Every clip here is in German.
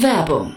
Werbung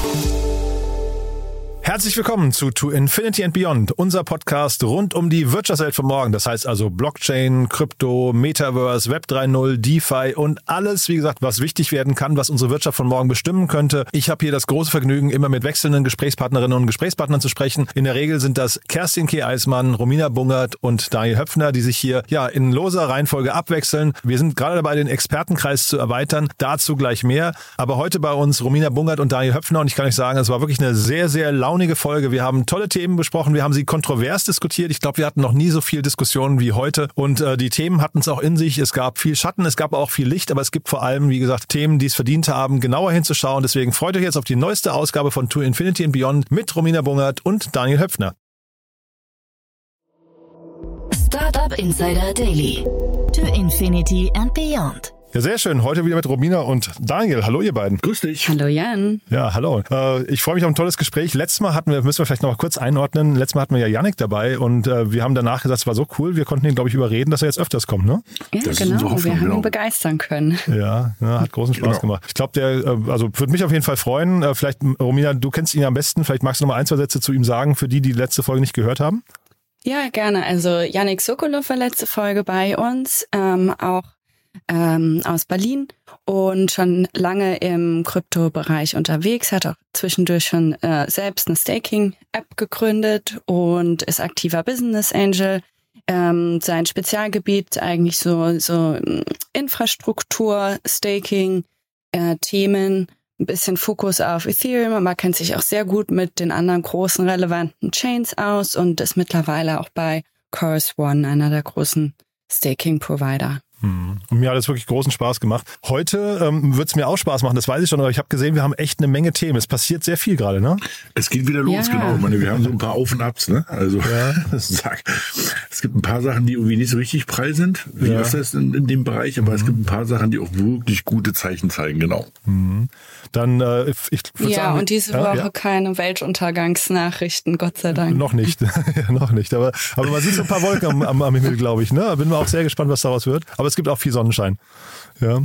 Herzlich willkommen zu To Infinity and Beyond, unser Podcast rund um die Wirtschaftswelt von morgen. Das heißt also Blockchain, Krypto, Metaverse, Web 3.0, DeFi und alles, wie gesagt, was wichtig werden kann, was unsere Wirtschaft von morgen bestimmen könnte. Ich habe hier das große Vergnügen, immer mit wechselnden Gesprächspartnerinnen und Gesprächspartnern zu sprechen. In der Regel sind das Kerstin K. Eismann, Romina Bungert und Daniel Höpfner, die sich hier ja in loser Reihenfolge abwechseln. Wir sind gerade dabei, den Expertenkreis zu erweitern. Dazu gleich mehr. Aber heute bei uns Romina Bungert und Daniel Höpfner und ich kann euch sagen, es war wirklich eine sehr, sehr launige launige Folge. Wir haben tolle Themen besprochen. Wir haben sie kontrovers diskutiert. Ich glaube, wir hatten noch nie so viel Diskussionen wie heute. Und äh, die Themen hatten es auch in sich. Es gab viel Schatten, es gab auch viel Licht, aber es gibt vor allem, wie gesagt, Themen, die es verdient haben, genauer hinzuschauen. Deswegen freut euch jetzt auf die neueste Ausgabe von To Infinity and Beyond mit Romina Bungert und Daniel Höpfner. Startup Insider Daily. To Infinity and Beyond. Ja, sehr schön. Heute wieder mit Romina und Daniel. Hallo, ihr beiden. Grüß dich. Hallo, Jan. Ja, hallo. Äh, ich freue mich auf ein tolles Gespräch. Letztes Mal hatten wir, müssen wir vielleicht noch mal kurz einordnen, letztes Mal hatten wir ja Yannick dabei und äh, wir haben danach gesagt, es war so cool, wir konnten ihn, glaube ich, überreden, dass er jetzt öfters kommt, ne? Ja, Das genau. Hoffnung, wir haben genau. ihn begeistern können. Ja, ja hat großen Spaß Genau. gemacht. Ich glaube, der, äh, also würde mich auf jeden Fall freuen. Vielleicht, Romina, du kennst ihn am besten. Vielleicht magst du noch mal ein, zwei Sätze zu ihm sagen, für die, die die letzte Folge nicht gehört haben. Ja, gerne. Also Yannick Sokolov war letzte Folge bei uns, ähm, auch ähm, aus Berlin und schon lange im Kryptobereich unterwegs, hat auch zwischendurch schon äh, selbst eine Staking-App gegründet und ist aktiver Business Angel. Ähm, sein Spezialgebiet eigentlich so, so ähm, Infrastruktur, Staking, äh, Themen, ein bisschen Fokus auf Ethereum, aber kennt sich auch sehr gut mit den anderen großen relevanten Chains aus und ist mittlerweile auch bei Chorus One, einer der großen Staking-Provider. Und mir hat es wirklich großen Spaß gemacht. Heute ähm, wird es mir auch Spaß machen, das weiß ich schon, aber ich habe gesehen, wir haben echt eine Menge Themen. Es passiert sehr viel gerade, ne? Es geht wieder los, Ja. genau. Ich meine, wir haben so ein paar Auf und Abs, ne? Also sag, es gibt ein paar Sachen, die irgendwie nicht so richtig prall sind, wie Ja. das ist in, in dem Bereich, aber es gibt ein paar Sachen, die auch wirklich gute Zeichen zeigen, genau. Dann, äh, ich ich Ja, sagen, und diese ja, Woche ja. keine Weltuntergangsnachrichten, Gott sei Dank. Noch nicht, Ja, noch nicht. Aber, aber man sieht so ein paar Wolken am, am, am Himmel, glaube ich. Ne? Bin mir auch sehr gespannt, was daraus wird. Aber es gibt auch viel Sonnenschein. Ja.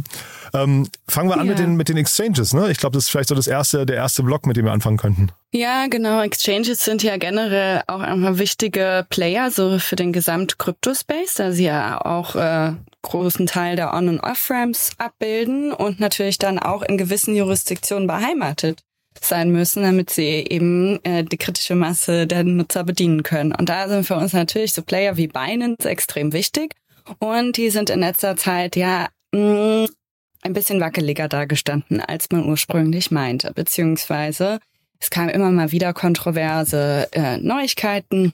Ähm, fangen wir an Ja. mit den mit den Exchanges. Ne? Ich glaube, das ist vielleicht so das erste, der erste Block, mit dem wir anfangen könnten. Ja, genau. Exchanges sind ja generell auch einfach wichtige Player so für den Gesamt-Crypto-Space, da sie ja auch äh, großen Teil der On- und Off-Ramps abbilden und natürlich dann auch in gewissen Jurisdiktionen beheimatet sein müssen, damit sie eben äh, die kritische Masse der Nutzer bedienen können. Und da sind für uns natürlich so Player wie Binance extrem wichtig. Und die sind in letzter Zeit ja mh, ein bisschen wackeliger dargestanden, als man ursprünglich meinte. Beziehungsweise es kamen immer mal wieder kontroverse äh, Neuigkeiten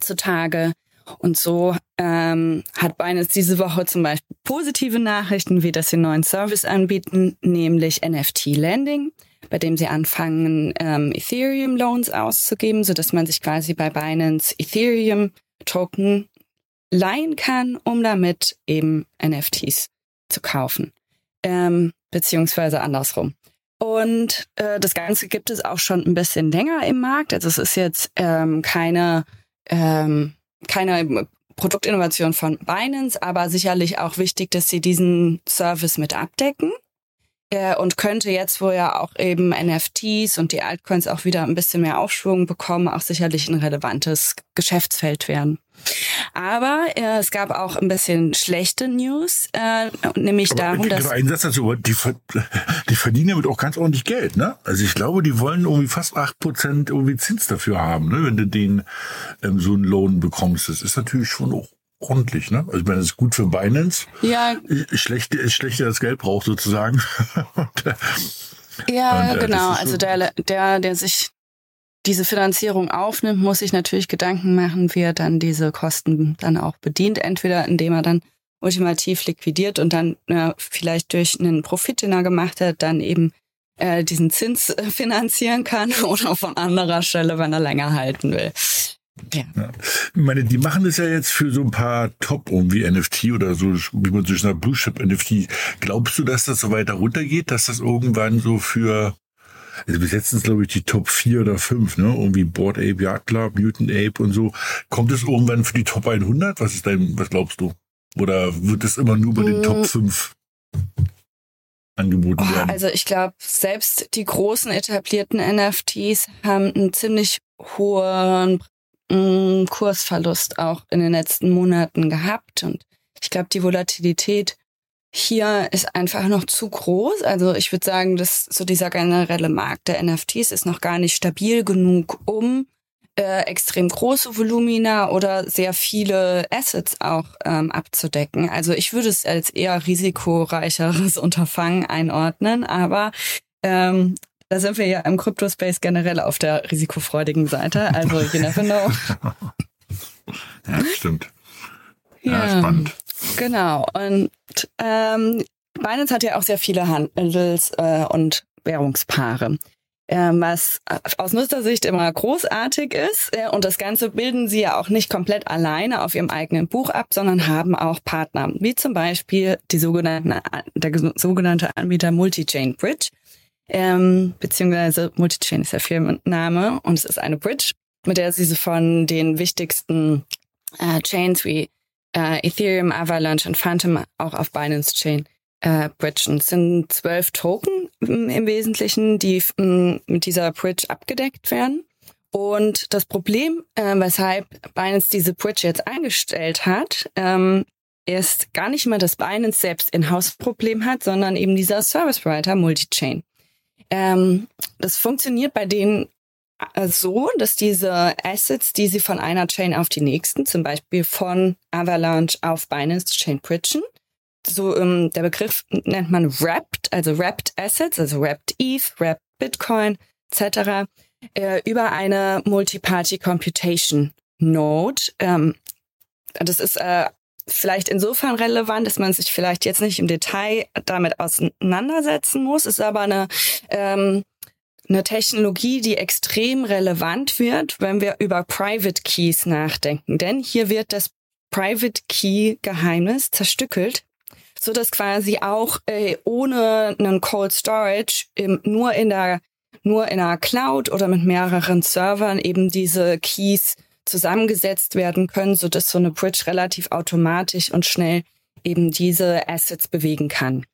zutage. Und so ähm, hat Binance diese Woche zum Beispiel positive Nachrichten, wie dass sie einen neuen Service anbieten, nämlich NFT Lending, bei dem sie anfangen, ähm, Ethereum Loans auszugeben, so dass man sich quasi bei Binance Ethereum Token leihen kann, um damit eben NFTs zu kaufen. Ähm, beziehungsweise andersrum. Und äh, das Ganze gibt es auch schon ein bisschen länger im Markt. Also es ist jetzt ähm, keine, ähm, keine Produktinnovation von Binance, aber sicherlich auch wichtig, dass sie diesen Service mit abdecken. Äh, und könnte jetzt, wo ja auch eben NFTs und die Altcoins auch wieder ein bisschen mehr Aufschwung bekommen, auch sicherlich ein relevantes Geschäftsfeld werden. Aber äh, es gab auch ein bisschen schlechte News, äh, nämlich Aber darum, dass ein Satz dazu, die, die verdienen damit auch ganz ordentlich Geld, ne? Also ich glaube, die wollen irgendwie fast acht Prozent irgendwie Zins dafür haben, ne? Wenn du den ähm, so einen Lohn bekommst. Das ist natürlich schon auch ordentlich, ne? Also ich meine, das ist gut für Binance. Ja. Schlecht, schlecht, der das Geld braucht sozusagen. und, äh, ja, und, äh, genau. Also der, der, der sich diese Finanzierung aufnimmt, muss sich natürlich Gedanken machen, wie er dann diese Kosten dann auch bedient. Entweder indem er dann ultimativ liquidiert und dann äh, vielleicht durch einen Profit, den er gemacht hat, dann eben äh, diesen Zins äh, finanzieren kann oder von anderer Stelle, wenn er länger halten will. Ja. ja. Ich meine, die machen es ja jetzt für so ein paar Top irgendwie NFT oder so, wie man so sagt, Blue Chip NFT. Glaubst du, dass das so weiter runtergeht, dass das irgendwann so für, also bis jetzt sind glaube ich, die Top 4 oder 5, ne? Irgendwie Board Ape, Yacht Club, Mutant Ape und so. Kommt es irgendwann für die Top 100? Was ist dein, was glaubst du? Oder wird es immer nur bei den Top 5 angeboten werden? Also ich glaube, selbst die großen etablierten NFTs haben einen ziemlich hohen Kursverlust auch in den letzten Monaten gehabt. Und ich glaube, die Volatilität hier ist einfach noch zu groß. Also ich würde sagen, dass so dieser generelle Markt der NFTs ist noch gar nicht stabil genug, um äh, extrem große Volumina oder sehr viele Assets auch ähm, abzudecken. Also ich würde es als eher risikoreicheres Unterfangen einordnen, aber ähm, da sind wir ja im Crypto-Space generell auf der risikofreudigen Seite. Also you never know. ja, stimmt. Ja, ja, spannend. Genau. Und ähm, Binance hat ja auch sehr viele Handels- äh, und Währungspaare. Ähm, was aus Nutzersicht immer großartig ist. Äh, und das Ganze bilden sie ja auch nicht komplett alleine auf ihrem eigenen Buch ab, sondern haben auch Partner, wie zum Beispiel die sogenannten, der sogenannte Anbieter Multichain Bridge ähm, beziehungsweise Multichain ist der Firmenname und es ist eine Bridge, mit der sie von den wichtigsten äh, Chains wie äh, Ethereum, Avalanche und Phantom auch auf Binance Chain äh, bridgen. Es sind zwölf Token mm, im Wesentlichen, die mm, mit dieser Bridge abgedeckt werden. Und das Problem, äh, weshalb Binance diese Bridge jetzt eingestellt hat, ähm, ist gar nicht mal, dass Binance selbst In-house-Problem hat, sondern eben dieser Service Provider Multichain. Ähm, das funktioniert bei denen so, dass diese Assets, die sie von einer Chain auf die nächsten, zum Beispiel von Avalanche auf Binance Chain bridgen, so ähm, der Begriff nennt man Wrapped, also Wrapped Assets, also Wrapped ETH, Wrapped Bitcoin etc. Äh, über eine Multi-Party Computation Node. Ähm, das ist äh, vielleicht insofern relevant, dass man sich vielleicht jetzt nicht im Detail damit auseinandersetzen muss, ist aber eine, ähm, eine Technologie, die extrem relevant wird, wenn wir über Private Keys nachdenken. Denn hier wird das Private Key Geheimnis zerstückelt, so dass quasi auch äh, ohne einen Cold Storage im, nur in der nur in einer Cloud oder mit mehreren Servern eben diese Keys zusammengesetzt werden können, so dass so eine Bridge relativ automatisch und schnell eben diese Assets bewegen kann.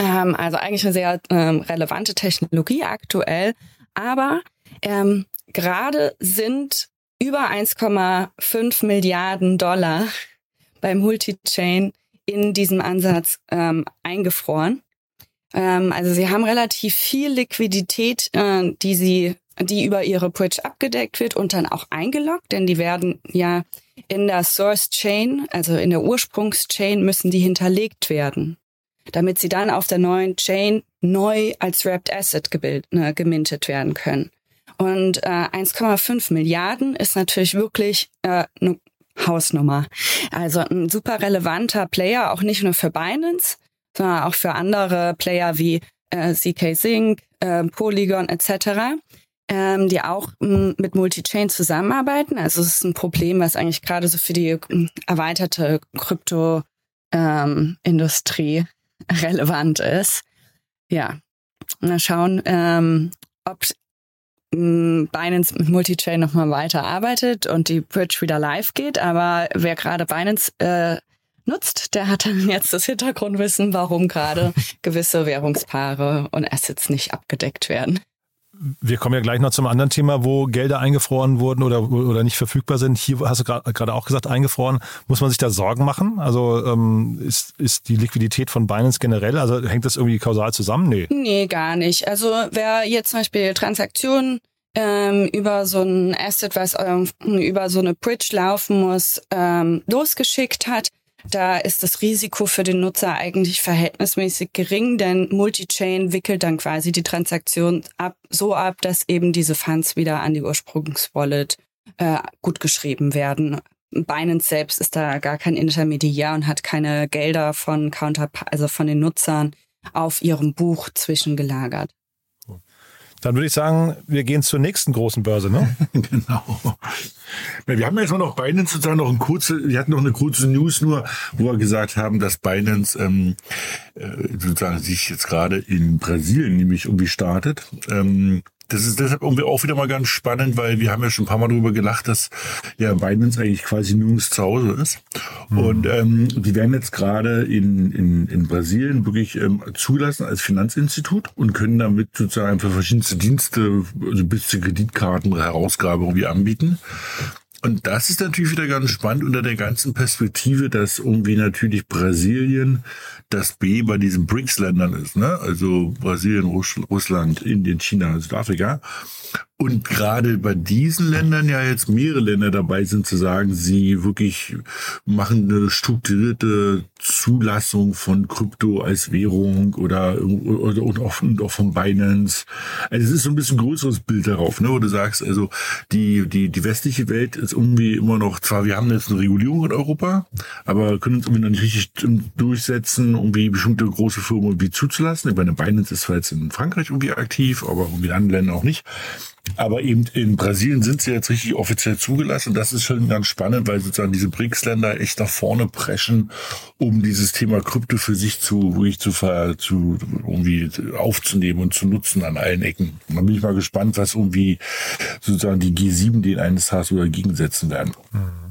Ähm, also eigentlich eine sehr ähm, relevante Technologie aktuell, aber ähm, gerade sind über 1,5 Milliarden Dollar beim Multichain in diesem Ansatz ähm, eingefroren. Ähm, also sie haben relativ viel Liquidität, äh, die sie die über ihre Bridge abgedeckt wird und dann auch eingeloggt, denn die werden ja in der Source Chain, also in der Ursprungschain, müssen die hinterlegt werden, damit sie dann auf der neuen Chain neu als Wrapped Asset gebild, äh, gemintet werden können. Und äh, 1,5 Milliarden ist natürlich wirklich äh, eine Hausnummer. Also ein super relevanter Player, auch nicht nur für Binance, sondern auch für andere Player wie äh, CK Sync, äh, Polygon etc ähm, die auch m, mit Multichain zusammenarbeiten. Also es ist ein Problem, was eigentlich gerade so für die erweiterte Krypto-Industrie ähm, relevant ist. Ja, mal schauen, ähm, ob Binance mit Multichain nochmal weiter arbeitet und die Bridge wieder live geht. Aber wer gerade Binance äh, nutzt, der hat dann jetzt das Hintergrundwissen, warum gerade gewisse Währungspaare und Assets nicht abgedeckt werden. Wir kommen ja gleich noch zum anderen Thema, wo Gelder eingefroren wurden oder, oder nicht verfügbar sind. Hier hast du gerade auch gesagt, eingefroren. Muss man sich da Sorgen machen? Also ähm, ist, ist die Liquidität von Binance generell, also hängt das irgendwie kausal zusammen? Nee. Nee, gar nicht. Also wer jetzt zum Beispiel Transaktionen ähm, über so ein Asset, was ähm, über so eine Bridge laufen muss, ähm, losgeschickt hat, da ist das Risiko für den Nutzer eigentlich verhältnismäßig gering, denn Multichain wickelt dann quasi die Transaktion ab, so ab, dass eben diese Funds wieder an die Ursprungswallet äh, gut geschrieben werden. Binance selbst ist da gar kein Intermediär und hat keine Gelder von Counter, also von den Nutzern auf ihrem Buch zwischengelagert. Dann würde ich sagen, wir gehen zur nächsten großen Börse, ne? genau. Wir haben jetzt noch Binance sozusagen noch ein kurze, wir hatten noch eine kurze News nur, wo wir gesagt haben, dass Binance ähm, äh, sozusagen sich jetzt gerade in Brasilien nämlich irgendwie startet. Ähm, das ist deshalb irgendwie auch wieder mal ganz spannend, weil wir haben ja schon ein paar Mal darüber gelacht, dass ja Binance eigentlich quasi nirgends zu Hause ist. Mhm. Und ähm, die werden jetzt gerade in, in, in Brasilien wirklich ähm, zulassen als Finanzinstitut und können damit sozusagen für verschiedenste Dienste, also bis zu Kreditkarten, Herausgabe irgendwie anbieten. Und das ist natürlich wieder ganz spannend unter der ganzen Perspektive, dass irgendwie natürlich Brasilien das B bei diesen BRICS-Ländern ist, ne? Also Brasilien, Russland, Indien, China, Südafrika. Und gerade bei diesen Ländern ja jetzt mehrere Länder dabei sind zu sagen, sie wirklich machen eine strukturierte Zulassung von Krypto als Währung oder, oder und, auch, und auch von Binance. Also es ist so ein bisschen größeres Bild darauf, ne, wo du sagst, also die, die, die westliche Welt ist irgendwie immer noch, zwar wir haben jetzt eine Regulierung in Europa, aber können uns irgendwie noch nicht richtig durchsetzen, irgendwie bestimmte große Firmen irgendwie zuzulassen. Ich meine, Binance ist zwar jetzt in Frankreich irgendwie aktiv, aber irgendwie in anderen Ländern auch nicht. Aber eben in Brasilien sind sie jetzt richtig offiziell zugelassen. Das ist schon ganz spannend, weil sozusagen diese BRICS-Länder echt nach vorne preschen, um dieses Thema Krypto für sich zu, wirklich zu, zu irgendwie aufzunehmen und zu nutzen an allen Ecken. Dann bin ich mal gespannt, was irgendwie sozusagen die G7 den eines Tages wieder gegensetzen werden. Mhm.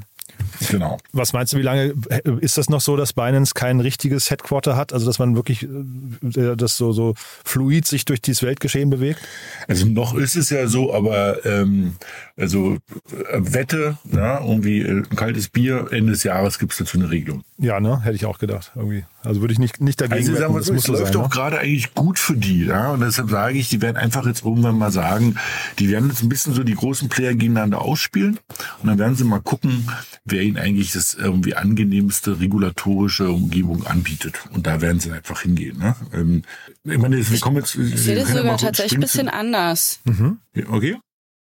Genau. Was meinst du, wie lange ist das noch so, dass Binance kein richtiges Headquarter hat? Also, dass man wirklich äh, das so, so fluid sich durch dieses Weltgeschehen bewegt? Also, noch ist es ja so, aber ähm, also äh, Wette, ja, irgendwie äh, ein kaltes Bier, Ende des Jahres gibt es dazu eine Regelung. Ja, ne? Hätte ich auch gedacht. Irgendwie. Also würde ich nicht, nicht dagegen also, sagen wir so, es läuft sein, doch ne? gerade eigentlich gut für die. Ja? Und deshalb sage ich, die werden einfach jetzt irgendwann mal sagen, die werden jetzt ein bisschen so die großen Player gegeneinander ausspielen. Und dann werden sie mal gucken, wer ihnen eigentlich das irgendwie angenehmste regulatorische Umgebung anbietet. Und da werden sie einfach hingehen. Ne? Ähm, ich meine, wir kommen jetzt. Ich sehe das sogar tatsächlich ein bisschen anders. Mhm. Okay.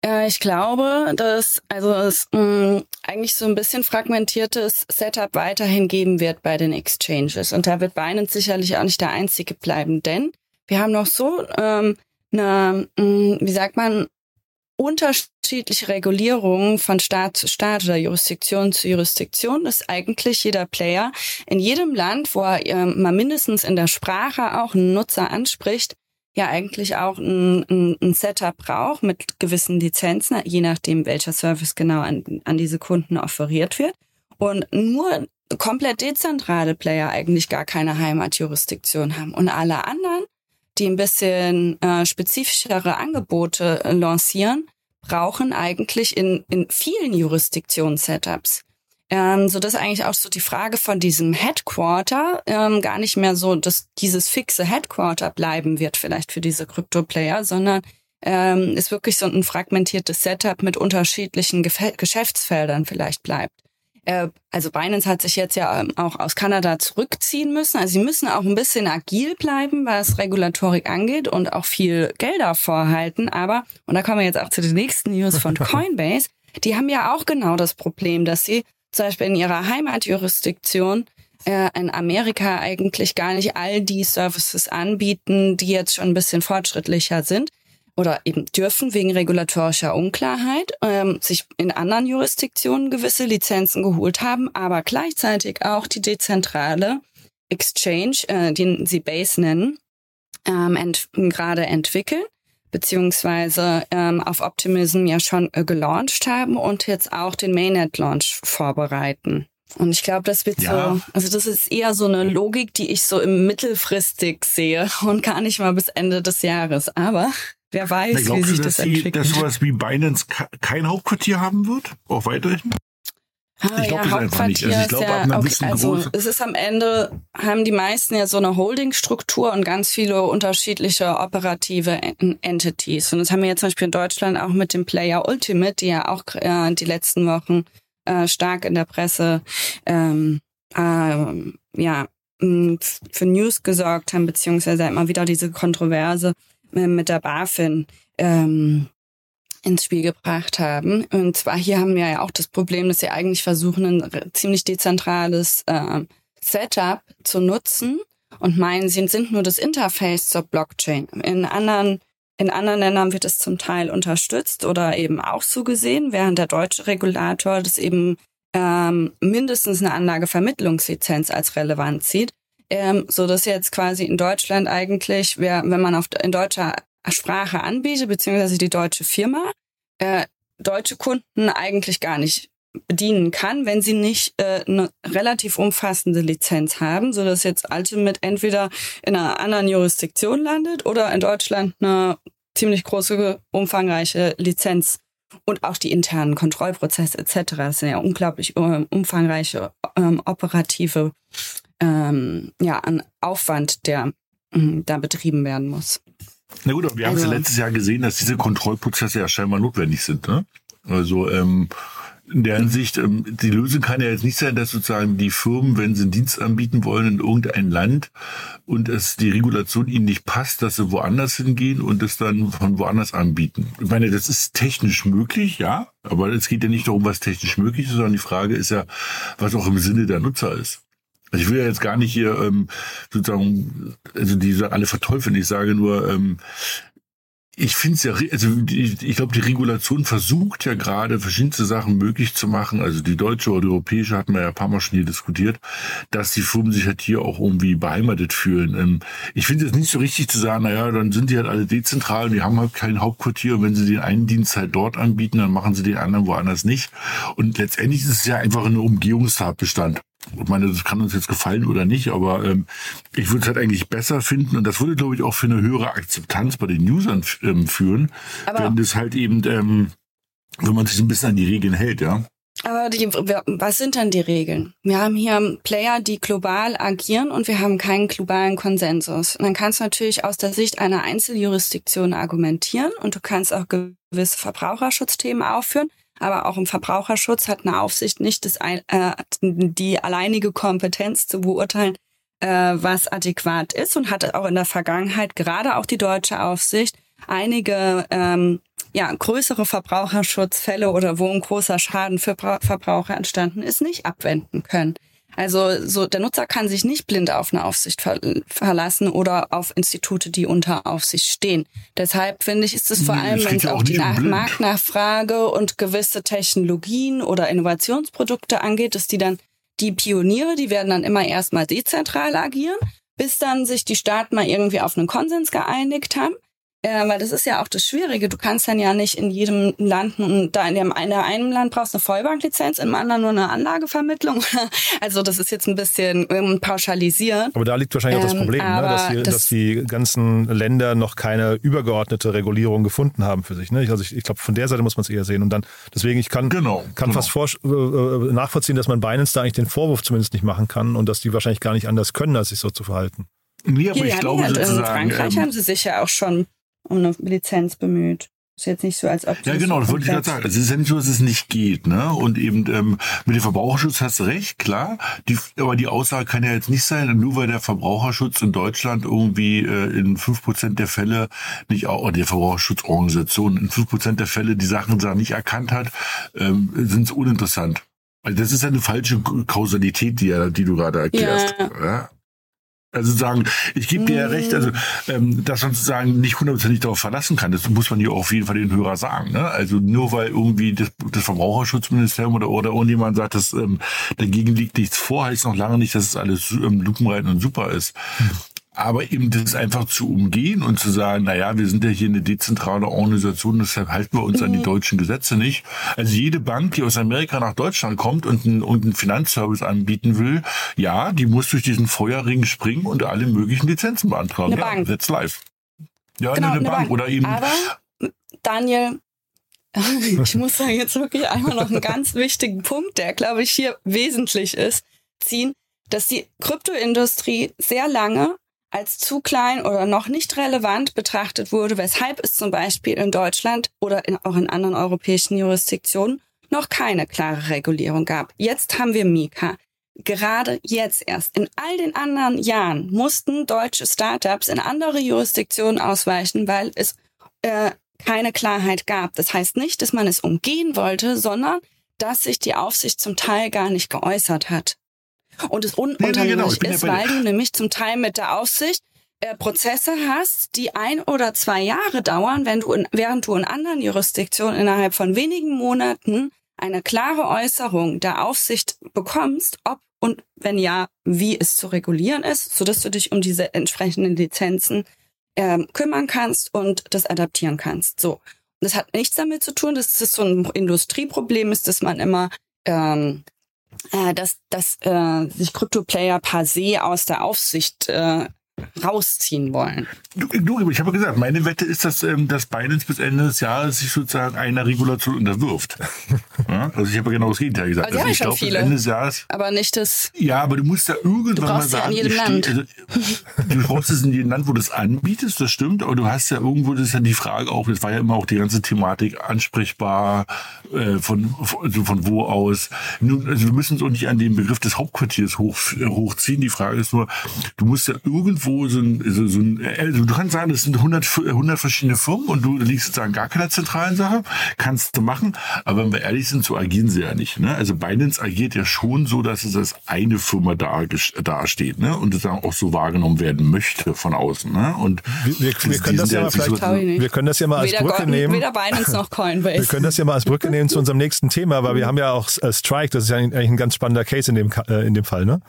Äh, ich glaube, dass also es mh, eigentlich so ein bisschen fragmentiertes Setup weiterhin geben wird bei den Exchanges. Und da wird Binance sicherlich auch nicht der einzige bleiben, denn wir haben noch so ähm, eine, mh, wie sagt man, unterschiedliche Regulierungen von Staat zu Staat oder Jurisdiktion zu Jurisdiktion, dass eigentlich jeder Player in jedem Land, wo er ähm, mal mindestens in der Sprache auch einen Nutzer anspricht, ja eigentlich auch ein, ein, ein Setup braucht mit gewissen Lizenzen, je nachdem, welcher Service genau an, an diese Kunden offeriert wird. Und nur komplett dezentrale Player eigentlich gar keine Heimatjurisdiktion haben. Und alle anderen, die ein bisschen äh, spezifischere Angebote äh, lancieren, brauchen eigentlich in, in vielen Jurisdiktionen-Setups. Ähm, so dass eigentlich auch so die Frage von diesem Headquarter ähm, gar nicht mehr so, dass dieses fixe Headquarter bleiben wird vielleicht für diese Krypto-Player, sondern ähm, ist wirklich so ein fragmentiertes Setup mit unterschiedlichen Ge Geschäftsfeldern vielleicht bleibt. Äh, also Binance hat sich jetzt ja ähm, auch aus Kanada zurückziehen müssen. Also sie müssen auch ein bisschen agil bleiben, was Regulatorik angeht und auch viel Gelder vorhalten. Aber, und da kommen wir jetzt auch zu den nächsten News von Coinbase, die haben ja auch genau das Problem, dass sie zum Beispiel in ihrer Heimatjurisdiktion äh, in Amerika eigentlich gar nicht all die Services anbieten, die jetzt schon ein bisschen fortschrittlicher sind oder eben dürfen wegen regulatorischer Unklarheit, ähm, sich in anderen Jurisdiktionen gewisse Lizenzen geholt haben, aber gleichzeitig auch die dezentrale Exchange, äh, den sie Base nennen, ähm, ent gerade entwickeln beziehungsweise ähm, auf Optimism ja schon äh, gelauncht haben und jetzt auch den Mainnet-Launch vorbereiten. Und ich glaube, das wird ja. so, also das ist eher so eine Logik, die ich so im mittelfristig sehe und gar nicht mal bis Ende des Jahres. Aber wer weiß, Na, wie sich du, das entwickelt. dass sowas wie Binance kein Hauptquartier haben wird? Auch weiterhin? Ah, Ich glaub ja, das einfach nicht. Also ich glaube, ist ab einer ja, okay, gewissen also es ist am Ende, haben die meisten ja so eine Holdingstruktur und ganz viele unterschiedliche operative En- Entities. Und das haben wir jetzt zum Beispiel in Deutschland auch mit dem Player Ultimate, die ja auch äh, die letzten Wochen äh, stark in der Presse ähm, ähm, ja, für News gesorgt haben, beziehungsweise immer wieder diese Kontroverse äh, mit der BaFin ähm, ins Spiel gebracht haben. Und zwar hier haben wir ja auch das Problem, dass sie eigentlich versuchen, ein ziemlich dezentrales äh, Setup zu nutzen und meinen, sie sind nur das Interface zur Blockchain. In anderen in anderen Ländern wird es zum Teil unterstützt oder eben auch so gesehen, während der deutsche Regulator das eben ähm, mindestens eine Anlagevermittlungslizenz als relevant sieht, ähm, so dass jetzt quasi in Deutschland eigentlich, wer, wenn man auf in deutscher Sprache anbietet, beziehungsweise die deutsche Firma, äh, deutsche Kunden eigentlich gar nicht bedienen kann, wenn sie nicht äh, eine relativ umfassende Lizenz haben, so dass jetzt Ultimate entweder in einer anderen Jurisdiktion landet oder in Deutschland eine ziemlich große, umfangreiche Lizenz und auch die internen Kontrollprozesse etc. Das sind ja unglaublich ähm, umfangreiche ähm, operative ähm, ja, an Aufwand, der ähm, da betrieben werden muss. Na gut, aber wir haben es ja Also- letztes Jahr gesehen, dass diese Kontrollprozesse ja scheinbar notwendig sind. Ne? Also ähm, in der Hinsicht, ähm, die Lösung kann ja jetzt nicht sein, dass sozusagen die Firmen, wenn sie einen Dienst anbieten wollen in irgendein Land und es die Regulation ihnen nicht passt, dass sie woanders hingehen und es dann von woanders anbieten. Ich meine, das ist technisch möglich, ja, aber es geht ja nicht darum, was technisch möglich ist, sondern die Frage ist ja, was auch im Sinne der Nutzer ist. Also ich will ja jetzt gar nicht hier ähm, sozusagen, also die sagen alle verteufeln. Ich sage nur, ähm, ich finde es ja, also die, ich glaube, die Regulation versucht ja gerade verschiedenste Sachen möglich zu machen. Also die deutsche oder die europäische hatten wir ja ein paar Mal schon hier diskutiert, dass die Firmen sich halt hier auch irgendwie beheimatet fühlen. Ähm, ich finde es nicht so richtig zu sagen, naja, dann sind die halt alle dezentral und die haben halt kein Hauptquartier und wenn sie den einen Dienst halt dort anbieten, dann machen sie den anderen woanders nicht. Und letztendlich ist es ja einfach ein Umgehungstatbestand. Ich meine, das kann uns jetzt gefallen oder nicht, aber ähm, ich würde es halt eigentlich besser finden und das würde, glaube ich, auch für eine höhere Akzeptanz bei den Usern ähm, führen, Aber- wenn das halt eben, ähm, wenn man sich ein bisschen an die Regeln hält, ja. Aber die, was sind denn die Regeln? Wir haben hier Player, die global agieren und wir haben keinen globalen Konsensus. Und dann kannst du natürlich aus der Sicht einer Einzeljurisdiktion argumentieren und du kannst auch gewisse Verbraucherschutzthemen aufführen. Aber auch im Verbraucherschutz hat eine Aufsicht nicht das, äh, die alleinige Kompetenz zu beurteilen, äh, was adäquat ist und hatte auch in der Vergangenheit gerade auch die deutsche Aufsicht einige ähm, ja, größere Verbraucherschutzfälle oder wo ein großer Schaden für Bra Verbraucher entstanden ist, nicht abwenden können. Also so der Nutzer kann sich nicht blind auf eine Aufsicht ver verlassen oder auf Institute, die unter Aufsicht stehen. Deshalb finde ich, ist es vor allem, wenn es auch die Nach blind. Marktnachfrage und gewisse Technologien oder Innovationsprodukte angeht, dass die dann die Pioniere, die werden dann immer erstmal dezentral agieren, bis dann sich die Staaten mal irgendwie auf einen Konsens geeinigt haben. Äh, weil das ist ja auch das Schwierige. Du kannst dann ja nicht in jedem Land, und da in dem in der einen Land brauchst du eine Vollbanklizenz, im anderen nur eine Anlagevermittlung. Also das ist jetzt ein bisschen ähm, pauschalisiert. Aber da liegt wahrscheinlich auch das Ähm, Problem, ne? dass, die, das- dass die ganzen Länder noch keine übergeordnete Regulierung gefunden haben für sich. Ne? Ich- Also ich, ich glaube, von der Seite muss man es eher sehen. Und dann, deswegen, ich kann, Genau, kann genau. fast vor, äh, äh, nachvollziehen, dass man Binance da eigentlich den Vorwurf zumindest nicht machen kann und dass die wahrscheinlich gar nicht anders können, als sich so zu verhalten. Nee, aber Hier, ich ja, glaube in sozusagen. Frankreich ähm, haben sie sich ja auch schon um eine Lizenz bemüht. Ist jetzt nicht so, als ob Ja, genau, das wollte ich gerade sagen. Es ist ja nicht so, dass es nicht geht, ne? Und eben ähm, mit dem Verbraucherschutz hast du recht, klar. Die, aber die Aussage kann ja jetzt nicht sein, nur weil der Verbraucherschutz in Deutschland irgendwie äh, in 5% der Fälle nicht auch, oder die Verbraucherschutzorganisation in 5% der Fälle die Sachen da nicht erkannt hat, ähm, sind es uninteressant. Also das ist ja eine falsche Kausalität, die, ja, die du gerade erklärst. Ja. Ja? Also sagen, ich gebe dir ja recht, also ähm, dass man sozusagen nicht hundertprozentig darauf verlassen kann, das muss man auch auf jeden Fall den Hörer sagen. Ne? Also nur weil irgendwie das, das Verbraucherschutzministerium oder, oder irgendjemand sagt, dass ähm, dagegen liegt nichts vor, heißt noch lange nicht, dass es alles ähm, lupenrein und super ist. Aber eben das einfach zu umgehen und zu sagen, na ja, wir sind ja hier eine dezentrale Organisation, deshalb halten wir uns an die deutschen Gesetze nicht. Also jede Bank, die aus Amerika nach Deutschland kommt und einen, und einen Finanzservice anbieten will, ja, die muss durch diesen Feuerring springen und alle möglichen Lizenzen beantragen. Eine ja, Bank. That's live. Ja, genau, eine, eine Bank. Bank. Oder eben. Aber Daniel, ich muss da jetzt wirklich einmal noch einen ganz wichtigen Punkt, der glaube ich hier wesentlich ist, ziehen, dass die Kryptoindustrie sehr lange als zu klein oder noch nicht relevant betrachtet wurde, weshalb es zum Beispiel in Deutschland oder in, auch in anderen europäischen Jurisdiktionen noch keine klare Regulierung gab. Jetzt haben wir Mika. Gerade jetzt erst. In all den anderen Jahren mussten deutsche Startups in andere Jurisdiktionen ausweichen, weil es äh, keine Klarheit gab. Das heißt nicht, dass man es umgehen wollte, sondern dass sich die Aufsicht zum Teil gar nicht geäußert hat. Und es ununternehmlich nee, genau, bin ja ist, dir. weil du nämlich zum Teil mit der Aufsicht äh, Prozesse hast, die ein oder zwei Jahre dauern, wenn du in, während du in anderen Jurisdiktionen innerhalb von wenigen Monaten eine klare Äußerung der Aufsicht bekommst, ob und wenn ja, wie es zu regulieren ist, sodass du dich um diese entsprechenden Lizenzen ähm, kümmern kannst und das adaptieren kannst. So. Und das hat nichts damit zu tun, dass das so ein Industrieproblem ist, dass man immer ähm, äh, dass, dass äh, sich Krypto-Player per se aus der Aufsicht äh, rausziehen wollen. Du, du, ich habe ja gesagt, meine Wette ist, dass, ähm, dass Binance bis Ende des Jahres sich sozusagen einer Regulation unterwirft. ja? Also ich habe ja genau das Gegenteil gesagt. Also haben ich glaube, bis viele. Ende des Jahres. Aber nicht das. Ja, aber du musst ja irgendwann Du mal brauchst ja sagen, in jedem Land. Also, du brauchst es in jedem Land, wo du es anbietest, das stimmt, aber du hast ja irgendwo, das ist ja die Frage auch, das war ja immer auch die ganze Thematik ansprechbar, äh, von, von, also von wo aus. Nun, also wir müssen uns auch nicht an den Begriff des Hauptquartiers hoch, hochziehen. Die Frage ist nur, du musst ja irgendwo so ein, so, so ein also du kannst sagen, das sind 100, F- 100 verschiedene Firmen und du liegst sozusagen gar keiner zentralen Sache, kannst du machen, aber wenn wir ehrlich sind, so agieren sie ja nicht. Ne? Also Binance agiert ja schon so, dass es als eine Firma dasteht ne? und sozusagen auch so wahrgenommen werden möchte von außen. Ne? Und Wir, wir, können das ja mal vielleicht, wir können das ja mal als Weder, Brücke Coin- nehmen. weder Binance noch Coinbase. Wir können das ja mal als Brücke nehmen zu unserem nächsten Thema, weil wir haben ja auch äh, Strike, das ist ja eigentlich ein ganz spannender Case in dem, äh, in dem Fall, ne?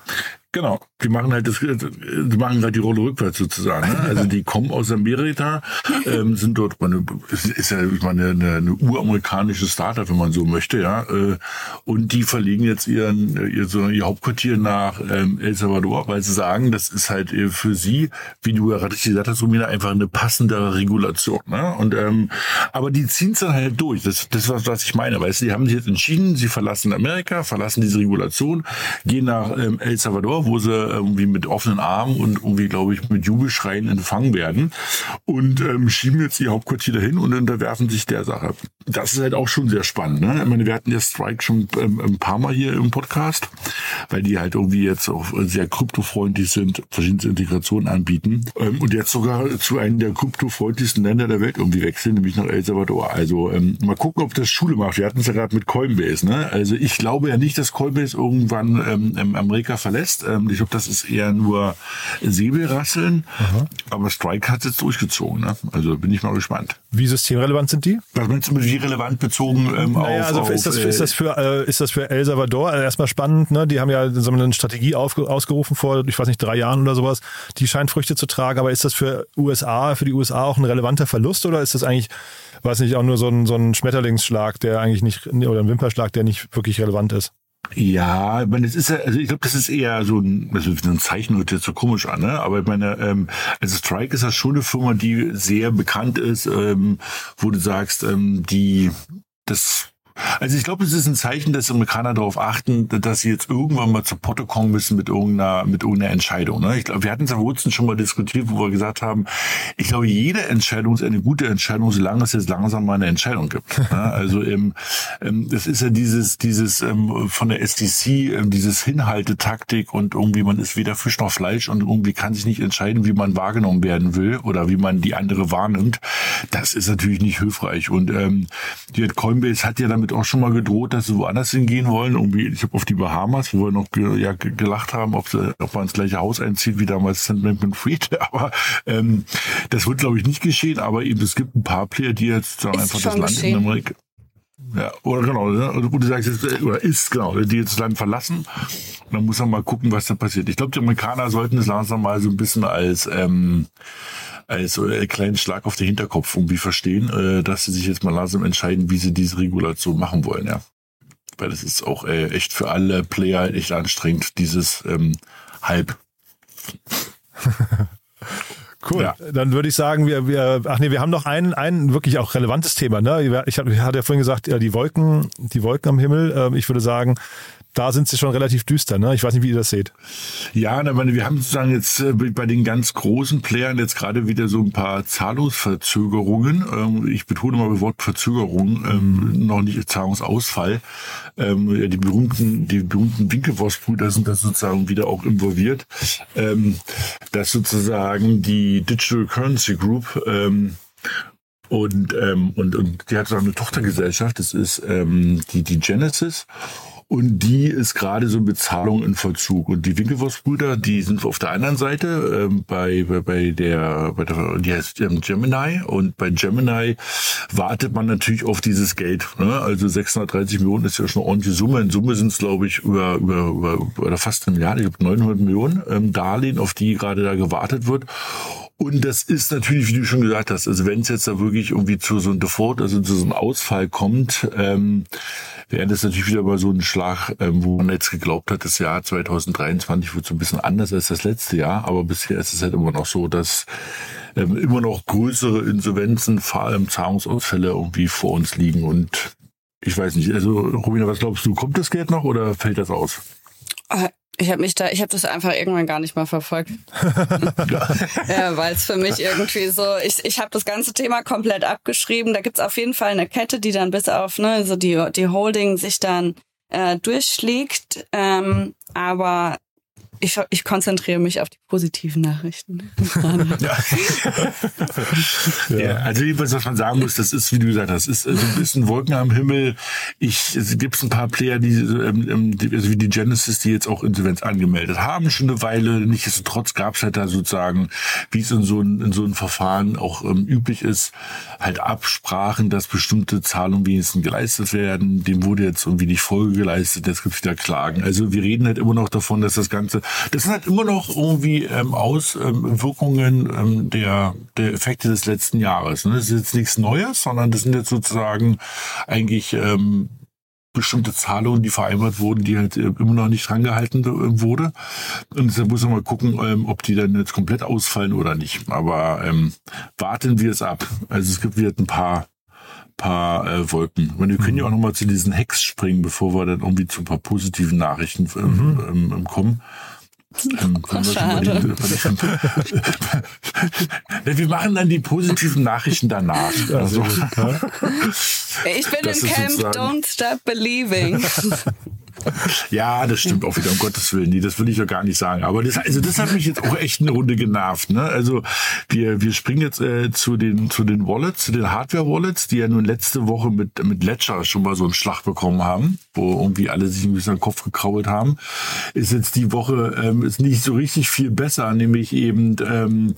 Genau, die machen halt das, die machen halt die Rolle rückwärts sozusagen. Ne? Also die kommen aus Amerika, ähm, sind dort, meine, ist ja ich meine, eine, eine uramerikanische Startup, wenn man so möchte, ja. Äh, und die verlegen jetzt ihren ihr, so ihr Hauptquartier nach ähm, El Salvador, weil sie sagen, das ist halt äh, für sie, wie du ja richtig gesagt hast, Romina, einfach eine passendere Regulation. Ne? Und ähm, aber die ziehen es dann halt durch. Das, das was, was ich meine. Weißt du, die haben sich jetzt entschieden, sie verlassen Amerika, verlassen diese Regulation, gehen nach ähm, El Salvador, wo sie irgendwie mit offenen Armen und irgendwie, glaube ich, mit Jubelschreien empfangen werden und ähm, schieben jetzt ihr Hauptquartier dahin und unterwerfen sich der Sache. Das ist halt auch schon sehr spannend. Ne? Ich meine, wir hatten ja Strike schon ähm, ein paar Mal hier im Podcast, weil die halt irgendwie jetzt auch sehr kryptofreundlich sind, verschiedene Integrationen anbieten ähm, und jetzt sogar zu einem der kryptofreundlichsten Länder der Welt irgendwie wechseln, nämlich nach El Salvador. Also ähm, mal gucken, ob das Schule macht. Wir hatten es ja gerade mit Coinbase. Ne? Also ich glaube ja nicht, dass Coinbase irgendwann ähm, Amerika verlässt. Ich glaube, das ist eher nur Säbelrasseln. Aber Strike hat es jetzt durchgezogen. Ne? Also bin ich mal gespannt. Wie systemrelevant sind die? Was meinst du mit wie relevant bezogen ähm, Naja, auf, also auf ist, das, äh, ist, das für, äh, ist das für El Salvador also erstmal spannend, ne? Die haben ja so eine Strategie aufge, ausgerufen vor, ich weiß nicht, drei Jahren oder sowas. Die scheint Früchte zu tragen, aber ist das für USA, für die USA auch ein relevanter Verlust oder ist das eigentlich, weiß nicht, auch nur so ein, so ein Schmetterlingsschlag, der eigentlich nicht, oder ein Wimperschlag, der nicht wirklich relevant ist? Ja, ich meine, es ist ja, also ich glaube, das ist eher so ein, also ein Zeichen hört jetzt so komisch an, ne? Aber ich meine, ähm, also Strike ist ja schon eine Firma, die sehr bekannt ist, ähm, wo du sagst, ähm, die das also ich glaube, es ist ein Zeichen, dass Amerikaner darauf achten, dass sie jetzt irgendwann mal zu Potte kommen müssen mit irgendeiner, mit irgendeiner Entscheidung. Ne? Ich glaube, wir hatten es am Woodson schon mal diskutiert, wo wir gesagt haben, ich glaube, jede Entscheidung ist eine gute Entscheidung, solange es jetzt langsam mal eine Entscheidung gibt. Ne? Also ähm, ähm, das ist ja dieses, dieses ähm, von der SDC, ähm, dieses Hinhaltetaktik und irgendwie man ist weder Fisch noch Fleisch und irgendwie kann sich nicht entscheiden, wie man wahrgenommen werden will oder wie man die andere wahrnimmt. Das ist natürlich nicht hilfreich. Und ähm, die Coinbase hat ja damit auch schon mal gedroht, dass sie woanders hingehen wollen. Irgendwie, ich habe auf die Bahamas, wo wir noch ge, ja, ge- gelacht haben, ob, sie, ob man ins gleiche Haus einzieht wie damals St. Bankman Fried. Aber ähm, das wird, glaube ich, nicht geschehen. Aber eben, es gibt ein paar Player, die jetzt Ist einfach das Land geschehen. in Amerika. Ja, oder genau, ne? oder wo du sagst, jetzt, oder ist, genau, die jetzt das Land verlassen. Und dann muss man mal gucken, was da passiert. Ich glaube, die Amerikaner sollten es langsam mal so ein bisschen als, ähm, als so einen kleinen Schlag auf den Hinterkopf irgendwie verstehen, äh, dass sie sich jetzt mal langsam entscheiden, wie sie diese Regulation machen wollen, ja. Weil das ist auch äh, echt für alle Player echt anstrengend, dieses ähm, Hype. Cool. Ja. Dann würde ich sagen, wir, wir, ach nee, wir haben noch ein, ein wirklich auch relevantes Thema. Ne? Ich, hab, ich hatte ja vorhin gesagt, die Wolken, die Wolken am Himmel. Ähm, ich würde sagen, da sind sie schon relativ düster. Ne? Ich weiß nicht, wie ihr das seht. Ja, meine, wir haben sozusagen jetzt äh, bei den ganz großen Playern jetzt gerade wieder so ein paar Zahlungsverzögerungen. Ähm, ich betone mal das Wort Verzögerung, ähm, noch nicht Zahlungsausfall. Ähm, die berühmten, die berühmten Winklevoss-Brüder sind da sozusagen wieder auch involviert. dass sozusagen die Digital Currency Group und, und, und die hat so eine Tochtergesellschaft, das ist die, die Genesis. Und die ist gerade so Bezahlung in Vollzug. Und die Winkelwurstbrüder, die sind auf der anderen Seite ähm, bei, bei, bei der, bei der, die heißt ähm, Gemini. Und bei Gemini wartet man natürlich auf dieses Geld. Ne? Also 630 Millionen ist ja schon eine ordentliche Summe. In Summe sind es, glaube ich, über, über, über, oder fast eine Milliarde, ich glaube 900 Millionen ähm, Darlehen, auf die gerade da gewartet wird. Und das ist natürlich, wie du schon gesagt hast, also wenn es jetzt da wirklich irgendwie zu so einem Default, also zu so einem Ausfall kommt, ähm, wäre das natürlich wieder mal so ein Schlag, ähm, wo man jetzt geglaubt hat, das Jahr 2023 wird so ein bisschen anders als das letzte Jahr, aber bisher ist es halt immer noch so, dass ähm, immer noch größere Insolvenzen, vor allem Zahlungsausfälle irgendwie vor uns liegen. Und ich weiß nicht, also Robina, was glaubst du, kommt das Geld noch oder fällt das aus? Ich habe mich da, ich habe das einfach irgendwann gar nicht mal verfolgt. ja, weil es für mich irgendwie so, ich, ich habe das ganze Thema komplett abgeschrieben. Da gibt's auf jeden Fall eine Kette, die dann bis auf, ne, so die, die Holding sich dann äh, durchschlägt. Ähm, aber ich, ich konzentriere mich auf die positiven Nachrichten. ja. ja. also jedenfalls, was man sagen muss, das ist, wie du gesagt hast, ist so ein bisschen Wolken am Himmel. Ich, es gibt ein paar Player, die, ähm, ähm, die, also wie die Genesis, die jetzt auch Insolvenz angemeldet haben, schon eine Weile. Nichtsdestotrotz gab es halt da sozusagen, wie es in so ein, in so einem Verfahren auch ähm, üblich ist, halt Absprachen, dass bestimmte Zahlungen wenigstens geleistet werden. Dem wurde jetzt irgendwie nicht Folge geleistet, jetzt gibt es wieder Klagen. Also wir reden halt immer noch davon, dass das Ganze das sind halt immer noch irgendwie ähm, Auswirkungen ähm, der, der Effekte des letzten Jahres. Ne? Das ist jetzt nichts Neues, sondern das sind jetzt sozusagen eigentlich ähm, bestimmte Zahlungen, die vereinbart wurden, die halt äh, immer noch nicht drangehalten äh, wurde. Und da muss man mal gucken, ähm, ob die dann jetzt komplett ausfallen oder nicht. Aber ähm, warten wir es ab. Also es gibt wieder ein paar paar äh, Wolken. Und wir können mhm. ja auch noch mal zu diesen Hex springen, bevor wir dann irgendwie zu ein paar positiven Nachrichten ähm, mhm. ähm, kommen. Schade. wir machen dann die positiven Nachrichten danach. Also, ich bin im Camp Don't Stop Believing. Ja, das stimmt auch wieder, um Gottes Willen. Nee, das will ich ja gar nicht sagen. Aber das, also das hat mich jetzt auch echt eine Runde genervt. Ne? Also wir, wir springen jetzt äh, zu den, zu den Wallets, zu den Hardware-Wallets, die ja nun letzte Woche mit, mit Ledger schon mal so einen Schlag bekommen haben, wo irgendwie alle sich ein bisschen den Kopf gekrault haben. Ist jetzt die Woche ähm, ist nicht so richtig viel besser, nämlich eben ähm,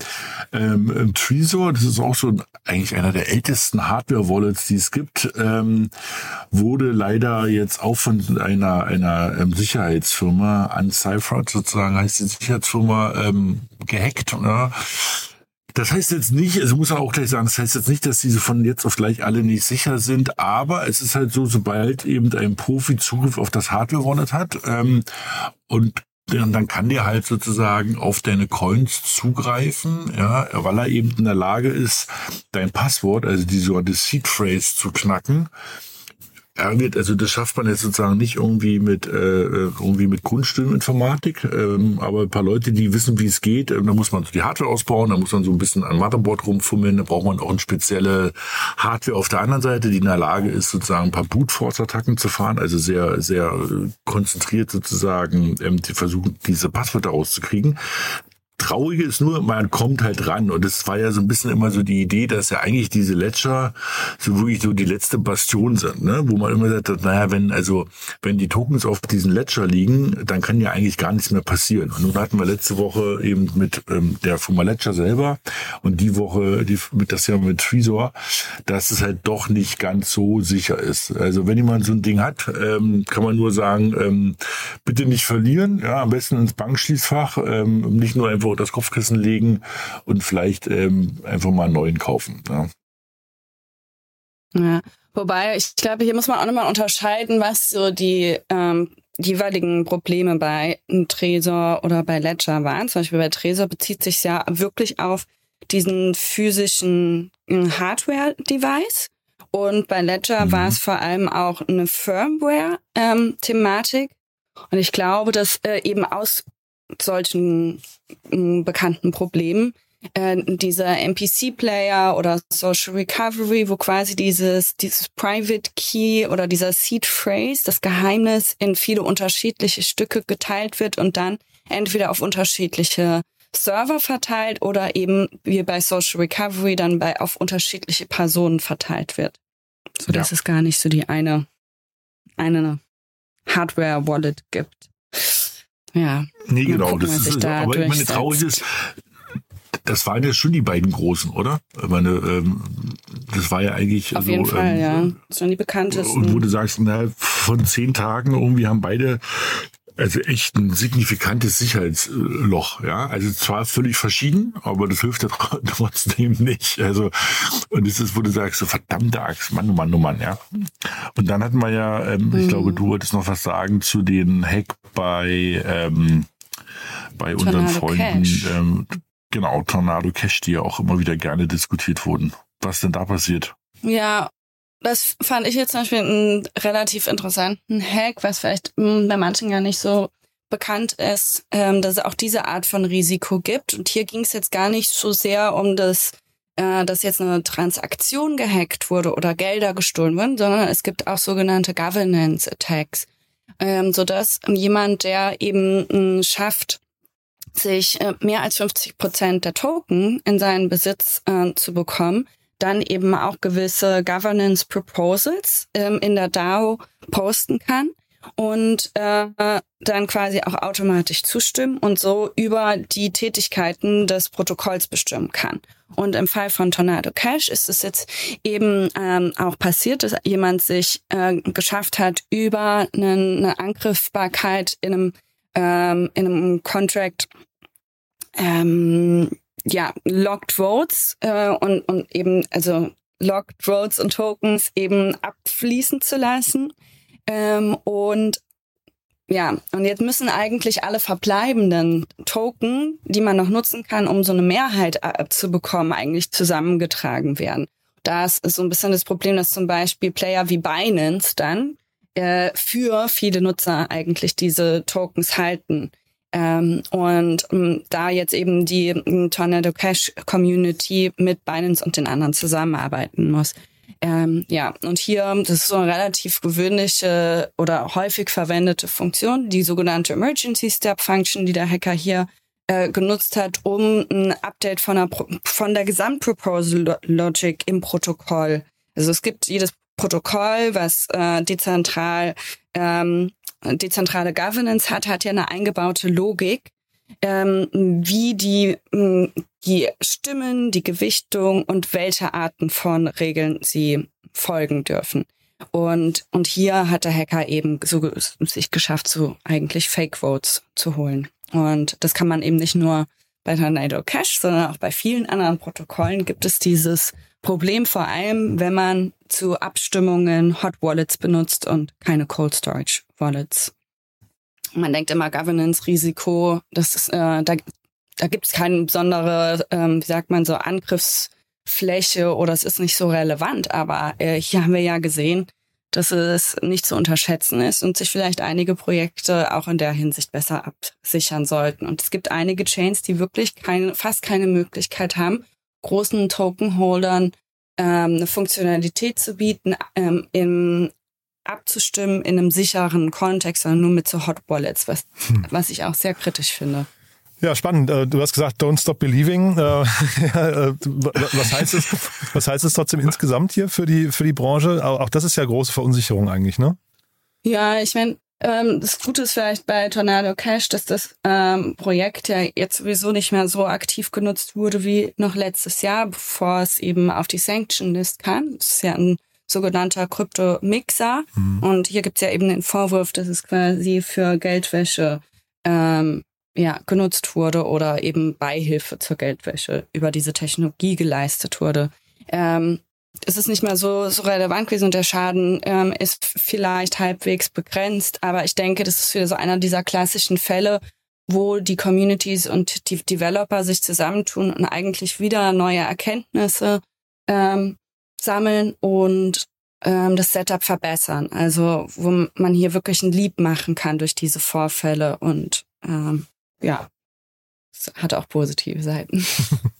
ähm, Trezor, das ist auch so eigentlich einer der ältesten Hardware-Wallets, die es gibt, ähm, wurde leider jetzt auch von einer einer ähm, Sicherheitsfirma, Uncyphered sozusagen heißt die Sicherheitsfirma, ähm, gehackt. Ne? Das heißt jetzt nicht, also muss man auch gleich sagen, das heißt jetzt nicht, dass diese von jetzt auf gleich alle nicht sicher sind, aber es ist halt so, sobald eben ein Profi Zugriff auf das Hardware-Wallet hat ähm, und dann kann der halt sozusagen auf deine Coins zugreifen, ja, weil er eben in der Lage ist, dein Passwort, also die sogenannte Seed Phrase zu knacken ärgert. Also das schafft man jetzt sozusagen nicht irgendwie mit äh, irgendwie mit Grundstimmeninformatik, ähm, aber ein paar Leute, die wissen, wie es geht, ähm, da muss man so die Hardware ausbauen, da muss man so ein bisschen an Motherboard rumfummeln, da braucht man auch eine spezielle Hardware auf der anderen Seite, die in der Lage ist, sozusagen ein paar Brute Force Attacken zu fahren, also sehr sehr äh, konzentriert sozusagen ähm, die versuchen diese Passwörter rauszukriegen. Traurige ist nur, man kommt halt ran. Und das war ja so ein bisschen immer so die Idee, dass ja eigentlich diese Ledger so wirklich so die letzte Bastion sind, ne? wo man immer sagt, naja, wenn, also, wenn die Tokens auf diesen Ledger liegen, dann kann ja eigentlich gar nichts mehr passieren. Und nun hatten wir letzte Woche eben mit ähm, der Firma Ledger selber und die Woche die, mit das Jahr mit Trezor, dass es halt doch nicht ganz so sicher ist. Also wenn jemand so ein Ding hat, ähm, kann man nur sagen, ähm, bitte nicht verlieren, ja, am besten ins Bankschließfach, ähm, nicht nur einfach das Kopfkissen legen und vielleicht ähm, einfach mal einen neuen kaufen. Ja. ja. Wobei, ich glaube, hier muss man auch nochmal unterscheiden, was so die ähm, jeweiligen Probleme bei Tresor oder bei Ledger waren. Zum Beispiel bei Tresor bezieht sich ja wirklich auf diesen physischen äh, Hardware-Device. Und bei Ledger mhm. war es vor allem auch eine Firmware-Thematik. Ähm, und ich glaube, dass äh, eben aus solchen äh, bekannten Problemen äh, dieser MPC-Player oder Social Recovery, wo quasi dieses, dieses Private Key oder dieser Seed Phrase, das Geheimnis in viele unterschiedliche Stücke geteilt wird und dann entweder auf unterschiedliche Server verteilt oder eben wie bei Social Recovery dann bei auf unterschiedliche Personen verteilt wird. So dass ja. es gar nicht so die eine, eine Hardware-Wallet gibt. Ja. Nee, genau. Gucken, das ist, da aber ich meine, traurig ist, das waren ja schon die beiden großen, oder? Ich meine, ähm, das war ja eigentlich. Auf so, jeden Fall, ähm, ja. Das waren die bekanntesten. Und wo du sagst, na, von zehn Tagen irgendwie haben beide also echt ein signifikantes Sicherheitsloch, ja. Also zwar völlig verschieden, aber das hilft ja trotzdem nicht. Also, und es ist, wo du sagst, so verdammte Axt, Mann, oh Mann, oh Mann, ja. Und dann hatten wir ja, ähm, mhm. ich glaube, du wolltest noch was sagen zu den Hack bei, ähm, bei unseren Freunden, ähm, genau, Tornado Cash, die ja auch immer wieder gerne diskutiert wurden. Was denn da passiert? Ja, das fand ich jetzt zum Beispiel einen relativ interessanten Hack, was vielleicht hm, bei manchen ja nicht so bekannt ist, ähm, dass es auch diese Art von Risiko gibt. Und hier ging es jetzt gar nicht so sehr um das, äh, dass jetzt eine Transaktion gehackt wurde oder Gelder gestohlen wurden, sondern es gibt auch sogenannte Governance Attacks, ähm, so dass jemand, der eben äh, schafft, sich äh, mehr als 50 Prozent der Token in seinen Besitz äh, zu bekommen, dann eben auch gewisse Governance Proposals ähm, in der DAO posten kann und äh, dann quasi auch automatisch zustimmen und so über die Tätigkeiten des Protokolls bestimmen kann. Und im Fall von Tornado Cash ist es jetzt eben ähm, auch passiert, dass jemand sich äh, geschafft hat, über eine, eine Angriffbarkeit in einem, ähm, in einem Contract ähm, ja, Locked Votes äh, und, und eben, also Locked Votes und Tokens eben abfließen zu lassen. Ähm, und ja, und jetzt müssen eigentlich alle verbleibenden Token, die man noch nutzen kann, um so eine Mehrheit äh, zu bekommen, eigentlich zusammengetragen werden. Das ist so ein bisschen das Problem, dass zum Beispiel Player wie Binance dann äh, für viele Nutzer eigentlich diese Tokens halten. Ähm, und ähm, da jetzt eben die ähm, Tornado Cash Community mit Binance und den anderen zusammenarbeiten muss. Ähm, ja, und hier, das ist so eine relativ gewöhnliche oder häufig verwendete Funktion, die sogenannte Emergency Step Function, die der Hacker hier äh, genutzt hat, um ein Update von der, von der Gesamtproposal Logic im Protokoll. Also es gibt jedes Protokoll, was äh, dezentral ähm, dezentrale Governance hat, hat ja eine eingebaute Logik, ähm, wie die, ähm, die Stimmen, die Gewichtung und welche Arten von Regeln sie folgen dürfen. Und, und hier hat der Hacker eben so sich geschafft, so eigentlich Fake Votes zu holen. Und das kann man eben nicht nur bei Tornado Cash, sondern auch bei vielen anderen Protokollen gibt es dieses Problem vor allem, wenn man zu Abstimmungen Hot Wallets benutzt und keine Cold Storage Wallets. Man denkt immer Governance-Risiko, das ist, äh, da, da gibt es keine besondere, ähm, wie sagt man so, Angriffsfläche oder es ist nicht so relevant. Aber äh, hier haben wir ja gesehen, dass es nicht zu unterschätzen ist und sich vielleicht einige Projekte auch in der Hinsicht besser absichern sollten. Und es gibt einige Chains, die wirklich keine, fast keine Möglichkeit haben, großen Tokenholdern ähm, eine Funktionalität zu bieten, ähm, im abzustimmen in einem sicheren Kontext, sondern nur mit so Hot Wallets, was, hm. was ich auch sehr kritisch finde. Ja, spannend. Äh, du hast gesagt, don't stop believing. Äh, äh, was heißt es, was heißt es trotzdem insgesamt hier für die, für die Branche? Auch das ist ja große Verunsicherung eigentlich, ne? Ja, ich meine, ähm, das Gute ist vielleicht bei Tornado Cash, dass das ähm, Projekt ja jetzt sowieso nicht mehr so aktiv genutzt wurde wie noch letztes Jahr, bevor es eben auf die Sanction List kam. Das ist ja ein sogenannter Krypto-Mixer. Mhm. Und hier gibt's ja eben den Vorwurf, dass es quasi für Geldwäsche ähm, ja, genutzt wurde oder eben Beihilfe zur Geldwäsche über diese Technologie geleistet wurde. Ähm, es ist nicht mehr so, so relevant gewesen und der Schaden ähm, ist vielleicht halbwegs begrenzt, aber ich denke, das ist wieder so einer dieser klassischen Fälle, wo die Communities und die Developer sich zusammentun und eigentlich wieder neue Erkenntnisse ähm, sammeln und ähm, das Setup verbessern. Also wo man hier wirklich ein Lieb machen kann durch diese Vorfälle und ähm, ja, es hat auch positive Seiten.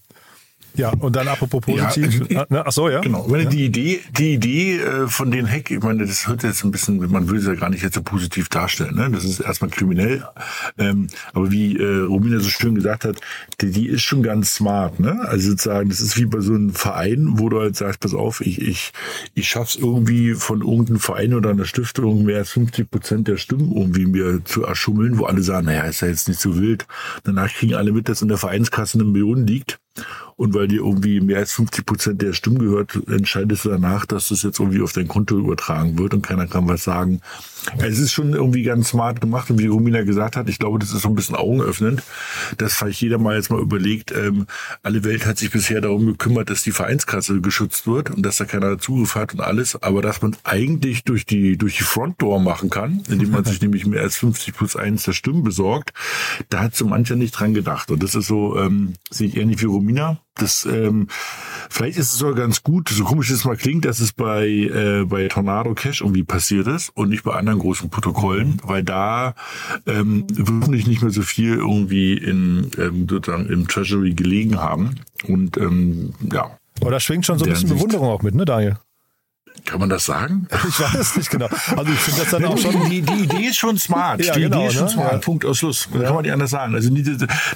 Ja, und dann apropos positiv. Ja, äh, ach so, ja. Genau. Wenn ja. die Idee, die Idee äh, von den Hack, ich meine, das hört jetzt ein bisschen, man will es ja gar nicht jetzt so positiv darstellen. Ne? Das ist erstmal kriminell. Ähm, aber wie äh, Romina so schön gesagt hat, die, die ist schon ganz smart. Ne? Also sozusagen, das ist wie bei so einem Verein, wo du halt sagst, pass auf, ich ich ich schaff's irgendwie von irgendeinem Verein oder einer Stiftung mehr als 50 Prozent der Stimmen irgendwie mir zu erschummeln, wo alle sagen, naja, ist ja jetzt nicht so wild. Danach kriegen alle mit, dass in der Vereinskasse eine Million liegt. Und weil dir irgendwie mehr als 50 Prozent der Stimmen gehört, entscheidest du danach, dass das jetzt irgendwie auf dein Konto übertragen wird und keiner kann was sagen. Es ist schon irgendwie ganz smart gemacht. Und wie Romina gesagt hat, ich glaube, das ist so ein bisschen augenöffnend, dass vielleicht jeder mal jetzt mal überlegt, ähm, alle Welt hat sich bisher darum gekümmert, dass die Vereinskasse geschützt wird und dass da keiner Zugriff hat und alles, aber dass man eigentlich durch die, durch die Frontdoor machen kann, indem man sich nämlich mehr als 50 plus 1 der Stimmen besorgt, da hat so mancher nicht dran gedacht. Und das ist so, ähm, sehe ich ähnlich wie Romina, das, ähm, vielleicht ist es sogar ganz gut, so komisch es mal klingt, dass es bei, äh, bei Tornado Cash irgendwie passiert ist und nicht bei anderen großen Protokollen, weil da ähm, wirklich nicht mehr so viel irgendwie in, ähm, sozusagen im Treasury gelegen haben. Und ähm, ja. Aber da schwingt schon so ein bisschen Bewunderung auch mit, ne, Daniel? Kann man das sagen? Ich weiß nicht genau. Also ich finde das dann auch schon. Die, die Idee ist schon smart. Ja, die genau, Idee ist schon ne? smart. Ja. Punkt aus Schluss. Ja. Kann man nicht anders sagen. Also nicht,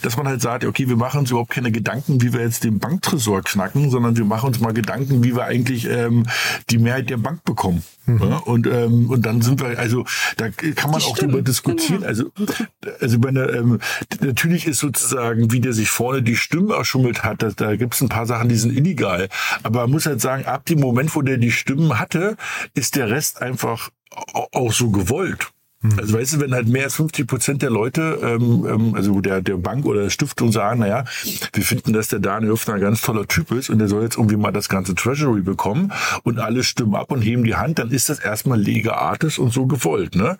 dass man halt sagt, okay, wir machen uns überhaupt keine Gedanken, wie wir jetzt den Banktresor knacken, sondern wir machen uns mal Gedanken, wie wir eigentlich ähm, die Mehrheit der Bank bekommen. Mhm. Ja, und ähm, und dann sind wir, also da kann man auch darüber diskutieren. Genau. Also also meine, ähm, natürlich ist sozusagen, wie der sich vorne die Stimme erschummelt hat, da, da gibt es ein paar Sachen, die sind illegal. Aber man muss halt sagen, ab dem Moment, wo der die Stimmen hatte, ist der Rest einfach auch so gewollt. Hm. Also weißt du, wenn halt mehr als 50 Prozent der Leute, ähm, ähm, also der, der Bank oder der Stiftung sagen, naja, wir finden, dass der Daniel Höfner ein ganz toller Typ ist und der soll jetzt irgendwie mal das ganze Treasury bekommen und alle stimmen ab und heben die Hand, dann ist das erstmal Lega Artis und so gewollt. Ne?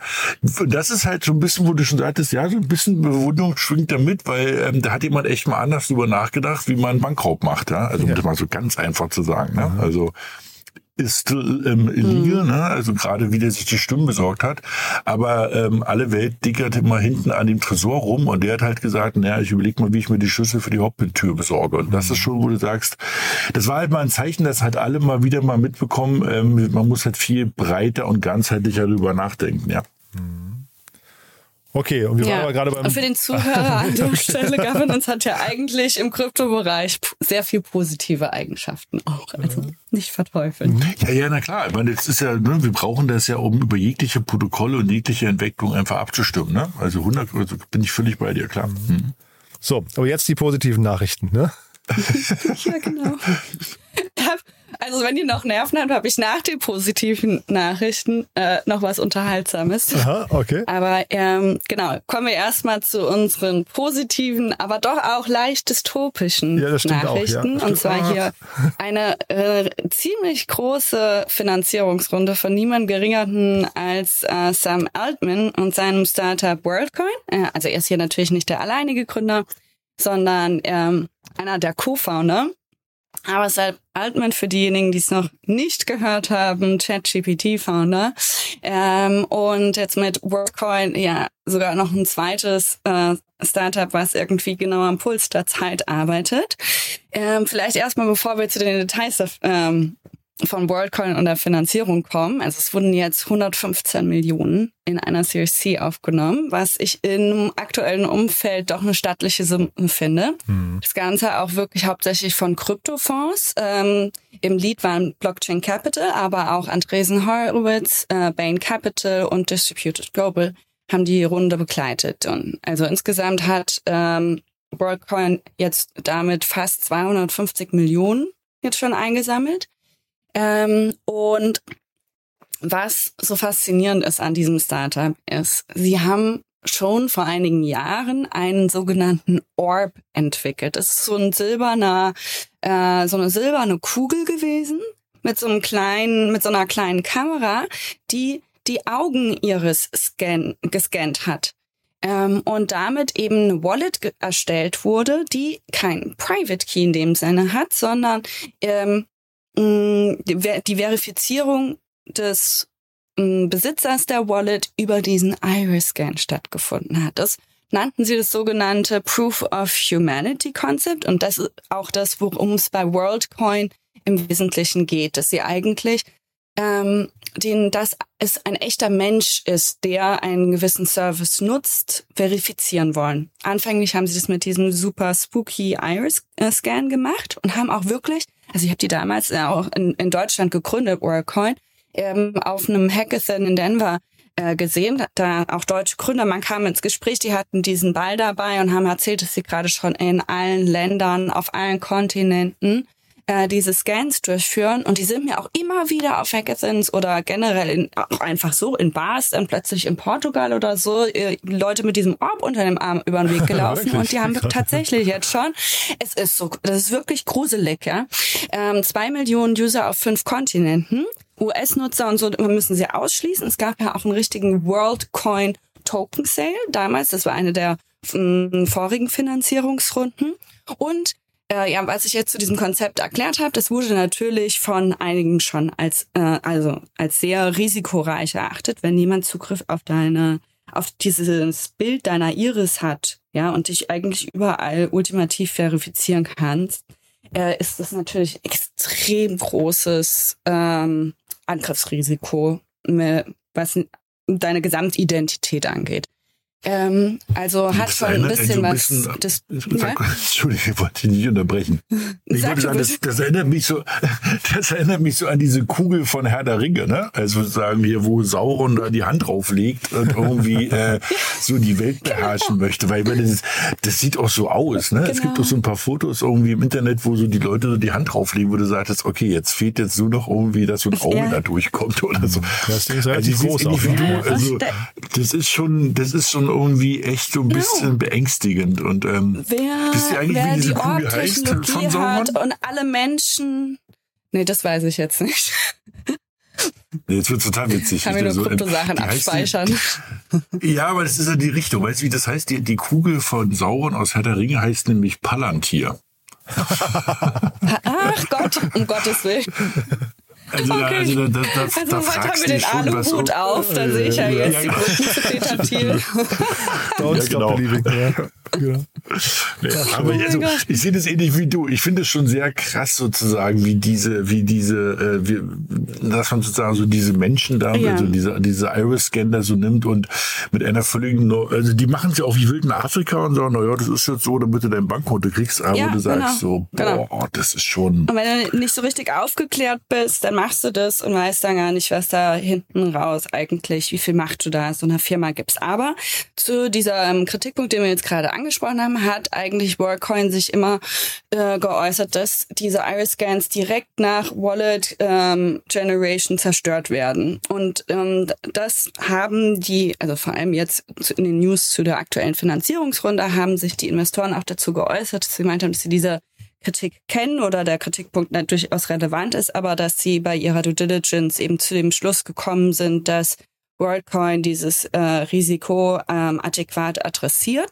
Das ist halt so ein bisschen, wo du schon sagtest, ja, so ein bisschen Bewunderung schwingt da mit, weil ähm, da hat jemand echt mal anders drüber nachgedacht, wie man Bankraub macht. Ja? Also um ja. das mal so ganz einfach zu sagen. Ne? Also ist ähm, illegal, mhm. ne? also gerade wie der sich die Stimmen besorgt hat. Aber ähm, alle Welt dickert immer hinten an dem Tresor rum und der hat halt gesagt, naja, ich überlege mal, wie ich mir die Schlüssel für die Haupttür besorge. Und das ist schon, wo du sagst, das war halt mal ein Zeichen, dass halt alle mal wieder mal mitbekommen, ähm, man muss halt viel breiter und ganzheitlicher darüber nachdenken, ja. Mhm. Okay, und wir ja. waren aber gerade beim. Und für den Zuhörer an der Stelle, Governance hat ja eigentlich im Kryptobereich sehr viel positive Eigenschaften auch. Also nicht verteufeln. Ja, ja, na klar. Ich meine, das ist ja, ne, wir brauchen das ja, um über jegliche Protokolle und jegliche Entwicklung einfach abzustimmen. Ne? Also 100, also bin ich völlig bei dir, klar. Mhm. So, aber jetzt die positiven Nachrichten, ne? ja, genau. Also wenn ihr noch Nerven habt, habe ich nach den positiven Nachrichten äh, noch was Unterhaltsames. Aha, okay. Aber ähm, genau, kommen wir erstmal zu unseren positiven, aber doch auch leicht dystopischen ja, Nachrichten. Auch, ja. Und zwar hier eine äh, ziemlich große Finanzierungsrunde von niemand geringeren als äh, Sam Altman und seinem Startup WorldCoin. Äh, also er ist hier natürlich nicht der alleinige Gründer, sondern ähm, einer der Co-Founder. Aber Sam Altman für diejenigen, die es noch nicht gehört haben, ChatGPT-Founder. Ähm, und jetzt mit WorkCoin ja sogar noch ein zweites äh, Startup, was irgendwie genau am Puls der Zeit arbeitet. Ähm, vielleicht erstmal, bevor wir zu den Details ähm, von WorldCoin und der Finanzierung kommen. Also es wurden jetzt 115 Millionen in einer Series C aufgenommen, was ich im aktuellen Umfeld doch eine stattliche Summe finde. Mhm. Das Ganze auch wirklich hauptsächlich von Kryptofonds. Ähm, Im Lead waren Blockchain Capital, aber auch Andresen Horowitz, äh, Bain Capital und Distributed Global haben die Runde begleitet. Und also insgesamt hat ähm, WorldCoin jetzt damit fast 250 Millionen jetzt schon eingesammelt. Ähm, und was so faszinierend ist an diesem Startup ist, sie haben schon vor einigen Jahren einen sogenannten Orb entwickelt. Das ist so ein silberner, äh, so eine silberne Kugel gewesen mit so einem kleinen, mit so einer kleinen Kamera, die die Augen ihres scan, gescannt hat. Ähm, und damit eben eine Wallet erstellt wurde, die keinen Private Key in dem Sinne hat, sondern ähm, die, die Verifizierung des ähm, Besitzers der Wallet über diesen Iris-Scan stattgefunden hat. Das nannten sie das sogenannte Proof of Humanity Concept und das ist auch das, worum es bei WorldCoin im Wesentlichen geht, dass sie eigentlich ähm, den, dass es ein echter Mensch ist, der einen gewissen Service nutzt, verifizieren wollen. Anfänglich haben sie das mit diesem super spooky Iris-Scan gemacht und haben auch wirklich, also ich habe die damals auch in, in Deutschland gegründet, WorldCoin, ähm, auf einem Hackathon in Denver äh, gesehen, da auch deutsche Gründer, man kam ins Gespräch, die hatten diesen Ball dabei und haben erzählt, dass sie gerade schon in allen Ländern, auf allen Kontinenten äh, diese Scans durchführen und die sind mir auch immer wieder auf Hackathons oder generell in, auch einfach so in Bars, dann plötzlich in Portugal oder so, äh, Leute mit diesem Orb unter dem Arm über den Weg gelaufen und die haben tatsächlich jetzt schon, es ist so, das ist wirklich gruselig, ja. Ähm, zwei Millionen User auf fünf Kontinenten, US-Nutzer und so müssen sie ausschließen. Es gab ja auch einen richtigen WorldCoin Token Sale damals, das war eine der vorigen Finanzierungsrunden. Und äh, ja, was ich jetzt zu diesem Konzept erklärt habe, das wurde natürlich von einigen schon als äh, also als sehr risikoreich erachtet, wenn jemand Zugriff auf deine auf dieses Bild deiner Iris hat, ja, und dich eigentlich überall ultimativ verifizieren kannst, äh, ist das natürlich extrem großes ähm, Angriffsrisiko, was deine Gesamtidentität angeht. Ähm, also hat schon ein bisschen was. Bisschen, das, sag, ja? Entschuldige, ich wollte dich nicht unterbrechen. Ich sag sagen, das, das, erinnert mich so, das erinnert mich so an diese Kugel von Herr der Ringe, ne? Also sagen hier, wo Sauron da die Hand drauflegt und irgendwie äh, so die Welt genau. beherrschen genau. möchte, weil das, das sieht auch so aus, ne? Genau. Es gibt doch so ein paar Fotos irgendwie im Internet, wo so die Leute so die Hand drauflegen, wo du sagst, okay, jetzt fehlt jetzt nur noch irgendwie, dass so ein Auge ja. da durchkommt oder so. Das Ding ist relativ also, groß auch. Ja. Also, das ist schon, das ist schon irgendwie echt so ein bisschen beängstigend. Und ähm, wer, wisst ihr eigentlich, wer wie diese die Kugel heißt von hat und alle Menschen. Nee, das weiß ich jetzt nicht. Nee, jetzt wird total witzig. Kann mir nur so, Kryptosachen abspeichern. Die, ja, aber das ist ja die Richtung. Weißt du, wie das heißt? Die, die Kugel von Sauron aus Herr der Ringe heißt nämlich Palantir. Ach Gott, um Gottes Willen. Also, okay. also da, da, da, also da heute haben wir den Aluhut auf, da sehe ich ja jetzt ja, die Brücken zu Peter Thiel. ja, genau. Ja. Nee, aber oh also, ich sehe das ähnlich wie du. Ich finde es schon sehr krass sozusagen, wie diese, wie diese, äh, wie, dass man sozusagen so diese Menschen da, ja. also diese, diese Iris-Scanner so nimmt und mit einer völligen, also die machen es ja auch wie wild in Afrika und sagen, naja, das ist jetzt so, damit du dein Bankkonto kriegst, aber ja, du sagst genau. so, boah, genau. das ist schon. Und wenn du nicht so richtig aufgeklärt bist, dann machst du das und weißt dann gar nicht, was da hinten raus eigentlich, wie viel Macht du da so einer Firma gibst. Aber zu dieser ähm, Kritikpunkt, den wir jetzt gerade angesprochen haben, hat eigentlich WorldCoin sich immer äh, geäußert, dass diese Iris-Scans direkt nach Wallet ähm, Generation zerstört werden. Und ähm, das haben die, also vor allem jetzt in den News zu der aktuellen Finanzierungsrunde, haben sich die Investoren auch dazu geäußert, dass sie meint haben, dass sie diese Kritik kennen oder der Kritikpunkt durchaus relevant ist, aber dass sie bei ihrer Due Diligence eben zu dem Schluss gekommen sind, dass WorldCoin dieses äh, Risiko ähm, adäquat adressiert.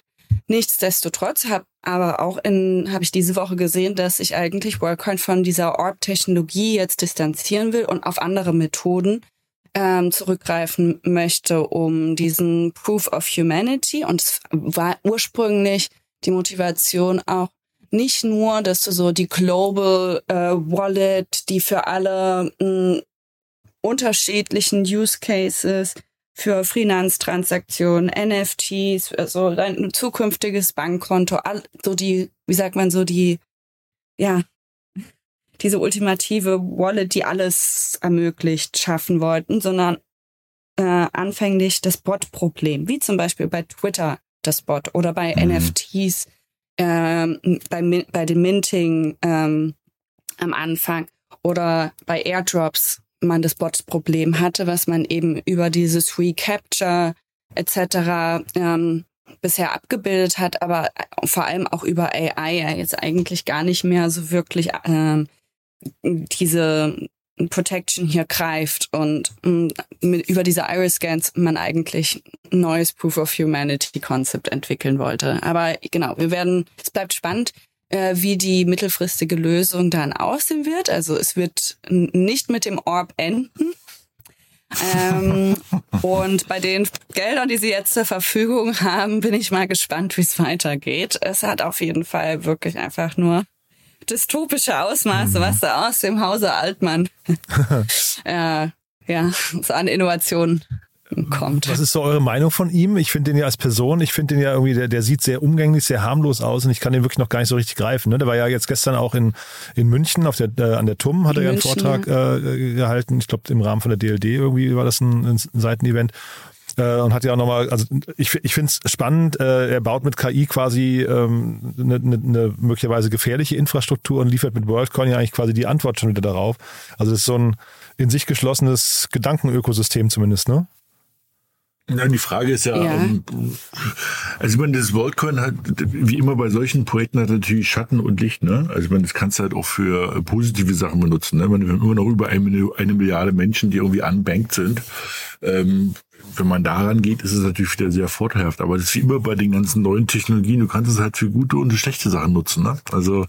Nichtsdestotrotz habe aber auch in habe ich diese Woche gesehen, dass sich eigentlich WorldCoin von dieser Orb-Technologie jetzt distanzieren will und auf andere Methoden ähm, zurückgreifen möchte, um diesen Proof of Humanity. Und es war ursprünglich die Motivation auch nicht nur, dass du so die Global äh, Wallet, die für alle mh, hm, unterschiedlichen Use Cases für Finanztransaktionen, NFTs, also dein zukünftiges Bankkonto, all, so die, wie sagt man so die, ja, diese ultimative Wallet, die alles ermöglicht, schaffen wollten, sondern äh, anfänglich das Bot-Problem, wie zum Beispiel bei Twitter das Bot oder bei mhm. NFTs ähm, bei, bei dem Minting ähm, am Anfang oder bei Airdrops man das Bot-Problem hatte, was man eben über dieses Recapture etc. Ähm, bisher abgebildet hat, aber vor allem auch über AI ja jetzt eigentlich gar nicht mehr so wirklich ähm, diese Protection hier greift und mh, mit, über diese Iris-Scans man eigentlich ein neues Proof of Humanity-Konzept entwickeln wollte. Aber genau, wir werden, es bleibt spannend, äh, wie die mittelfristige Lösung dann aussehen wird. Also es wird nicht mit dem Orb enden, ähm, und bei den Geldern, die sie jetzt zur Verfügung haben, bin ich mal gespannt, wie es weitergeht. Es hat auf jeden Fall wirklich einfach nur dystopische Ausmaße, mhm. was da aus dem Hause Altmann äh, ja, so an Innovationen kommt. Was ist so eure Meinung von ihm? Ich finde den ja als Person, ich finde den ja irgendwie, der, der sieht sehr umgänglich, sehr harmlos aus und ich kann den wirklich noch gar nicht so richtig greifen. Ne? Der war ja jetzt gestern auch in, in München auf der, äh, an der TUM, hat in er ja einen München, Vortrag ja. Äh, gehalten. Ich glaube, im Rahmen von der DLD irgendwie war das ein, ein Seitenevent äh, und hat ja auch nochmal, also ich, ich finde es spannend, äh, er baut mit KI quasi ähm, eine ähm, ne, ne möglicherweise gefährliche Infrastruktur und liefert mit WorldCoin ja eigentlich quasi die Antwort schon wieder darauf. Also das ist so ein in sich geschlossenes Gedankenökosystem zumindest, ne? Ja, die Frage ist ja, ja. Um, ähm, also ich meine, das WorldCoin hat, wie immer bei solchen Projekten hat natürlich Schatten und Licht, ne? Also ich meine, das kannst du halt auch für positive Sachen benutzen, ne? Meine, wir haben immer noch über eine, eine Milliarde Menschen, die irgendwie unbanked sind. Ähm, wenn man daran geht, ist es natürlich wieder sehr vorteilhaft. Aber das ist wie immer bei den ganzen neuen Technologien, du kannst es halt für gute und schlechte Sachen nutzen. Ne? Also,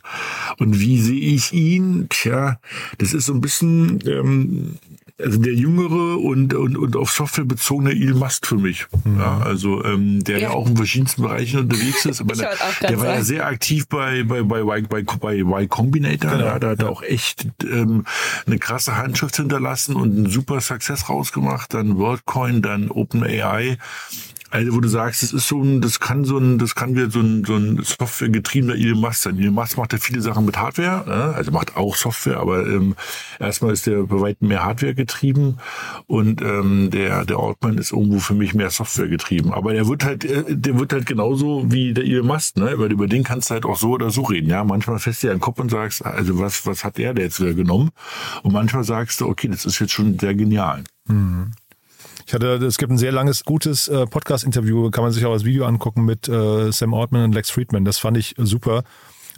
und wie sehe ich ihn? Tja, das ist so ein bisschen, ähm, also der jüngere und, und, und auf Software bezogene Elon Musk für mich. Mhm. Ja, also ähm, der ja. ja. auch in verschiedensten Bereichen unterwegs ist. Aber der, der war ja sehr aktiv bei bei bei bei, bei, bei Y Combinator. Genau. Ja, da hat er auch echt ähm, eine krasse Handschrift hinterlassen und einen super Success rausgemacht. Dann WorldCoin, dann OpenAI. Also wo du sagst, das ist so ein, das kann so ein, das kann wieder so ein, so ein Software-getriebener Elon Musk sein. Elon Musk macht ja viele Sachen mit Hardware, ne? also macht auch Software, aber ähm, erstmal ist der bei weitem mehr Hardware getrieben und ähm, der der Altman ist irgendwo für mich mehr Software getrieben. Aber der wird halt, äh, der wird halt genauso wie der Elon Musk, ne? Weil über den kannst du halt auch so oder so reden. Ja, manchmal fährst du ja den Kopf und sagst, also was was hat der, der jetzt wieder genommen? Und manchmal sagst du, okay, das ist jetzt schon sehr genial. Mhm. Ich hatte, es gibt ein sehr langes, gutes äh, Podcast-Interview, kann man sich auch als Video angucken mit äh, Sam Ortman und Lex Friedman. Das fand ich super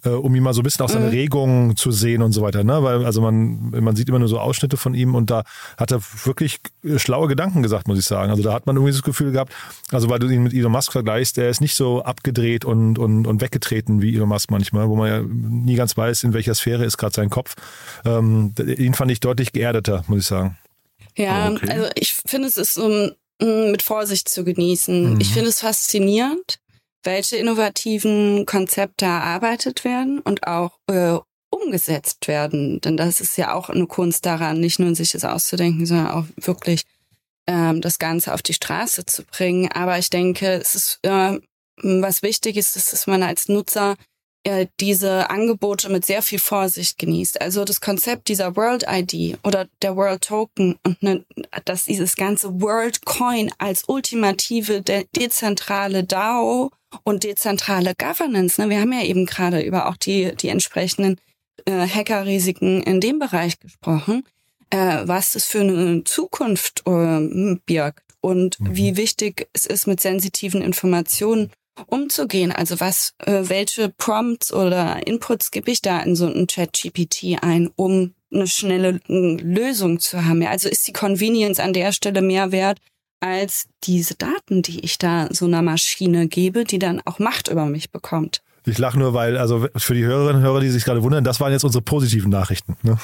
äh, um ihm mal so ein bisschen auch seine mhm. Regungen zu sehen und so weiter. Ne? Weil, also man, man sieht immer nur so Ausschnitte von ihm und da hat er wirklich schlaue Gedanken gesagt, muss ich sagen. Also da hat man irgendwie das Gefühl gehabt, also weil du ihn mit Elon Musk vergleichst, der ist nicht so abgedreht und, und, und weggetreten wie Elon Musk manchmal, wo man ja nie ganz weiß, in welcher Sphäre ist gerade sein Kopf. Ähm, ihn fand ich deutlich geerdeter, muss ich sagen. Ja, okay. also ich finde, es ist um, mit Vorsicht zu genießen. Mhm. Ich finde es faszinierend, welche innovativen Konzepte erarbeitet werden und auch äh, umgesetzt werden. Denn das ist ja auch eine Kunst daran, nicht nur sich das auszudenken, sondern auch wirklich ähm, das Ganze auf die Straße zu bringen. Aber ich denke, es ist, äh, was wichtig ist, ist, dass man als Nutzer äh, diese Angebote mit sehr viel Vorsicht genießt. Also das Konzept dieser World ID oder der World Token und ne, dass dieses ganze World Coin als ultimative de dezentrale DAO und dezentrale Governance. Ne? Wir haben ja eben gerade über auch die, die entsprechenden äh, Hackerrisiken in dem Bereich gesprochen, äh, was das für eine Zukunft äh, birgt und mhm. wie wichtig es ist, mit sensitiven Informationen umzugehen. Also was, äh, welche Prompts oder Inputs gebe ich da in so einen Chat-GPT ein, um eine schnelle Lösung zu haben? Also ist die Convenience an der Stelle mehr wert als diese Daten, die ich da so einer Maschine gebe, die dann auch Macht über mich bekommt? Ich lache nur, weil, also für die Hörerinnen und Hörer, die sich gerade wundern, das waren jetzt unsere positiven Nachrichten. Ne?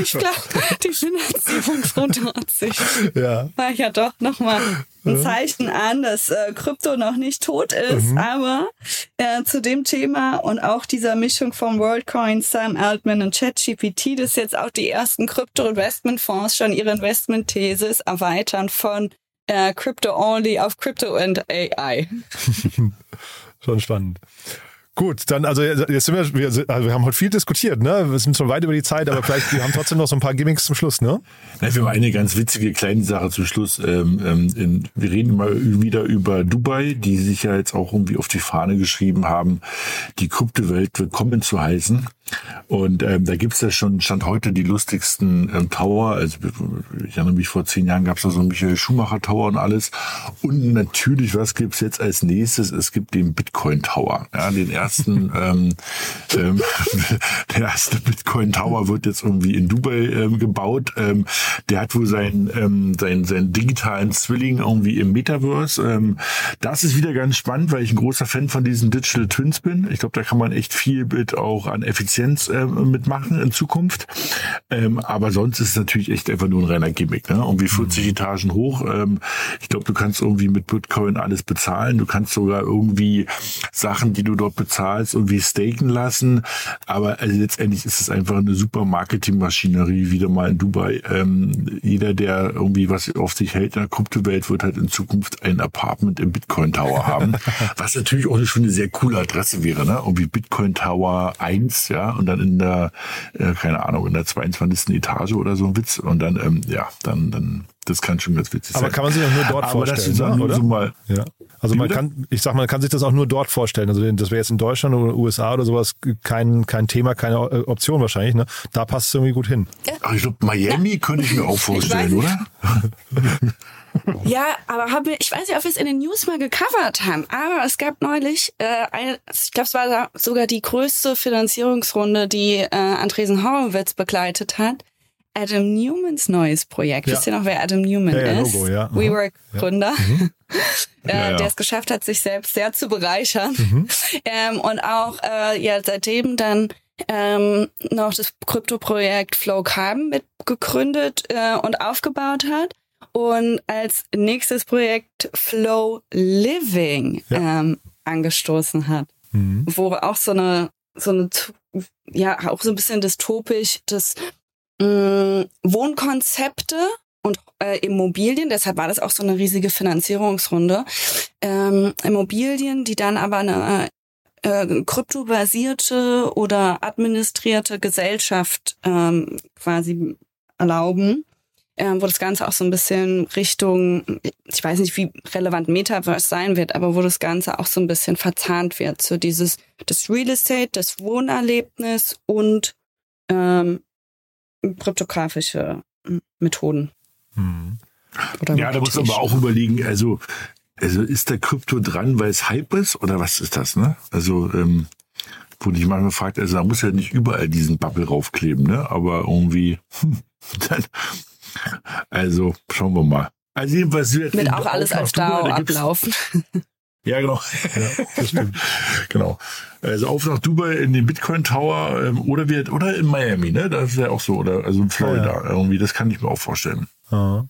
ich glaube, die Finanzierung von 90 ja. war ja doch nochmal ein Zeichen an, dass äh, Krypto noch nicht tot ist. Mhm. Aber äh, zu dem Thema und auch dieser Mischung von WorldCoin, Sam Altman und ChatGPT, dass jetzt auch die ersten Krypto-Investmentfonds schon ihre Investment-Thesis erweitern von äh, Crypto-Only auf Crypto and AI. schon spannend. Gut, dann, also jetzt sind wir, wir, also wir haben heute viel diskutiert, ne? Wir sind schon weit über die Zeit, aber vielleicht, wir haben trotzdem noch so ein paar Gimmicks zum Schluss, ne? Ja, wir haben eine ganz witzige kleine Sache zum Schluss. Ähm, ähm, wir reden mal wieder über Dubai, die sich ja jetzt auch irgendwie auf die Fahne geschrieben haben, die Kryptowelt willkommen zu heißen. Und ähm, da gibt's ja schon, stand heute die lustigsten ähm, Tower. Also ich erinnere mich, vor zehn Jahren gab's da so einen Michael Schumacher Tower und alles. Und natürlich, was gibt's jetzt als nächstes? Es gibt den Bitcoin Tower. Ja, den ersten, ähm, ähm, der erste Bitcoin Tower wird jetzt irgendwie in Dubai ähm, gebaut. Ähm, der hat wohl seinen, ähm, seinen, seinen digitalen Zwilling irgendwie im Metaverse. Ähm, das ist wieder ganz spannend, weil ich ein großer Fan von diesen Digital Twins bin. Ich glaube, da kann man echt viel mit auch an Effizienz äh, mitmachen in Zukunft. Ähm, aber sonst ist es natürlich echt einfach nur ein reiner Gimmick. Ne? Irgendwie 40 mhm. Etagen hoch. Ähm, ich glaube, du kannst irgendwie mit Bitcoin alles bezahlen. Du kannst sogar irgendwie Sachen, die du dort bezahlst, irgendwie staken lassen. Aber also letztendlich ist es einfach eine super Marketingmaschinerie wieder mal in Dubai. Ähm, jeder, der irgendwie was auf sich hält in der Kryptowelt, wird halt in Zukunft ein Apartment im Bitcoin Tower haben. was natürlich auch schon eine sehr coole Adresse wäre, ne? Irgendwie Bitcoin Tower 1, ja, und dann in der, äh, keine Ahnung, in der 22. Etage oder so ein Witz. Und dann, ähm, ja, dann, dann, das kann schon ganz witzig Aber sein. kann man sich auch nur dort Aber vorstellen, das ist ne? oder? So mal, ja. Also man kann, ich sag mal, man kann sich das auch nur dort vorstellen. Also das wäre jetzt in Deutschland oder USA oder sowas kein, kein Thema, keine äh, Option wahrscheinlich. Ne? Da passt es irgendwie gut hin. Ach, ich glaube, Miami könnte ich mir auch vorstellen, oder? Ja, aber haben wir, ich weiß nicht, ob wir es in den News mal gecovert haben, aber es gab neulich, äh, eine, ich glaube, es war sogar die größte Finanzierungsrunde, die äh, Andresen Horowitz begleitet hat. Adam Newmans neues Projekt. Ja. Wisst ihr noch, wer Adam Newman Ja, ja, ist? Logo, ja. Mhm. WeWork-Gründer. äh, Ja, ja. Der es geschafft hat, sich selbst sehr zu bereichern. Mhm. Ähm, und auch äh, ja seitdem dann ähm, noch das Krypto-Projekt Flow Carbon mit gegründet äh, und aufgebaut hat. Und als nächstes Projekt Flow Living ähm, angestoßen hat, Mhm. wo auch so eine, so eine, ja, auch so ein bisschen dystopisch, das mh, Wohnkonzepte und äh, Immobilien, deshalb war das auch so eine riesige Finanzierungsrunde, ähm, Immobilien, die dann aber eine äh, kryptobasierte oder administrierte Gesellschaft ähm, quasi erlauben, ähm, wo das Ganze auch so ein bisschen Richtung, ich weiß nicht, wie relevant Metaverse sein wird, aber wo das Ganze auch so ein bisschen verzahnt wird. So dieses, das Real Estate, das Wohnerlebnis und ähm, kryptografische m, Methoden. Oder Ja, da muss man aber auch überlegen, also, also ist der Krypto dran, weil es Hype ist oder was ist das, ne? Also, ähm, wo ich manchmal fragt, also da muss ja nicht überall diesen Bubble raufkleben, ne? Aber irgendwie, hm, dann, also schauen wir mal. Also jedenfalls wird in- auch alles auf nach als Dubai, DAO ablaufen. Ja, genau. genau. Also auf nach Dubai in den Bitcoin Tower ähm, oder wird oder in Miami, ne? Das ist ja auch so oder also in Florida irgendwie. Das kann ich mir auch vorstellen. Ja.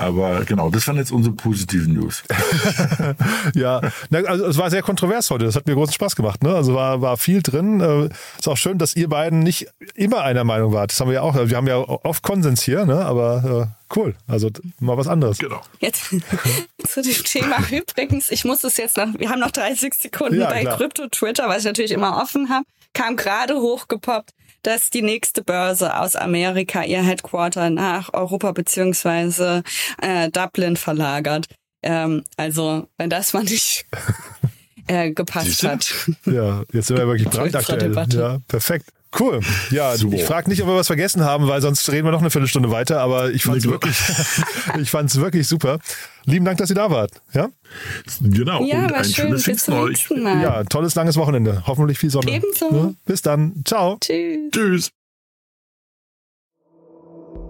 Aber genau, das waren jetzt unsere positiven News. Ja, also es war sehr kontrovers heute. Das hat mir großen Spaß gemacht. Ne? Also war, war viel drin. Äh, Ist auch schön, dass ihr beiden nicht immer einer Meinung wart. Das haben wir ja auch. Wir haben ja oft Konsens hier, ne? aber äh, cool. Also mal was anderes. Genau. Jetzt zu dem Thema übrigens, ich muss es jetzt noch, wir haben noch 30 Sekunden Ja, bei klar. Krypto Twitter, was ich natürlich immer offen habe, kam gerade hochgepoppt, dass die nächste Börse aus Amerika ihr Headquarter nach Europa beziehungsweise äh, Dublin verlagert. Ähm, also, wenn das mal nicht äh, gepasst hat. Ja, jetzt sind wir wirklich brandaktuell. Ja, perfekt. Cool. Ja, So. ich frage nicht, ob wir was vergessen haben, weil sonst reden wir noch eine Viertelstunde weiter, aber ich fand es Nee, wirklich, ich fand's wirklich super. Lieben Dank, dass ihr da wart. Ja? Genau. Ja, und war ein schön. schönes Bis Pfingsten zum euch. nächsten Mal. ja, tolles langes Wochenende. Hoffentlich viel Sonne. Ebenso. Ne? Bis dann. Ciao. Tschüss. Tschüss.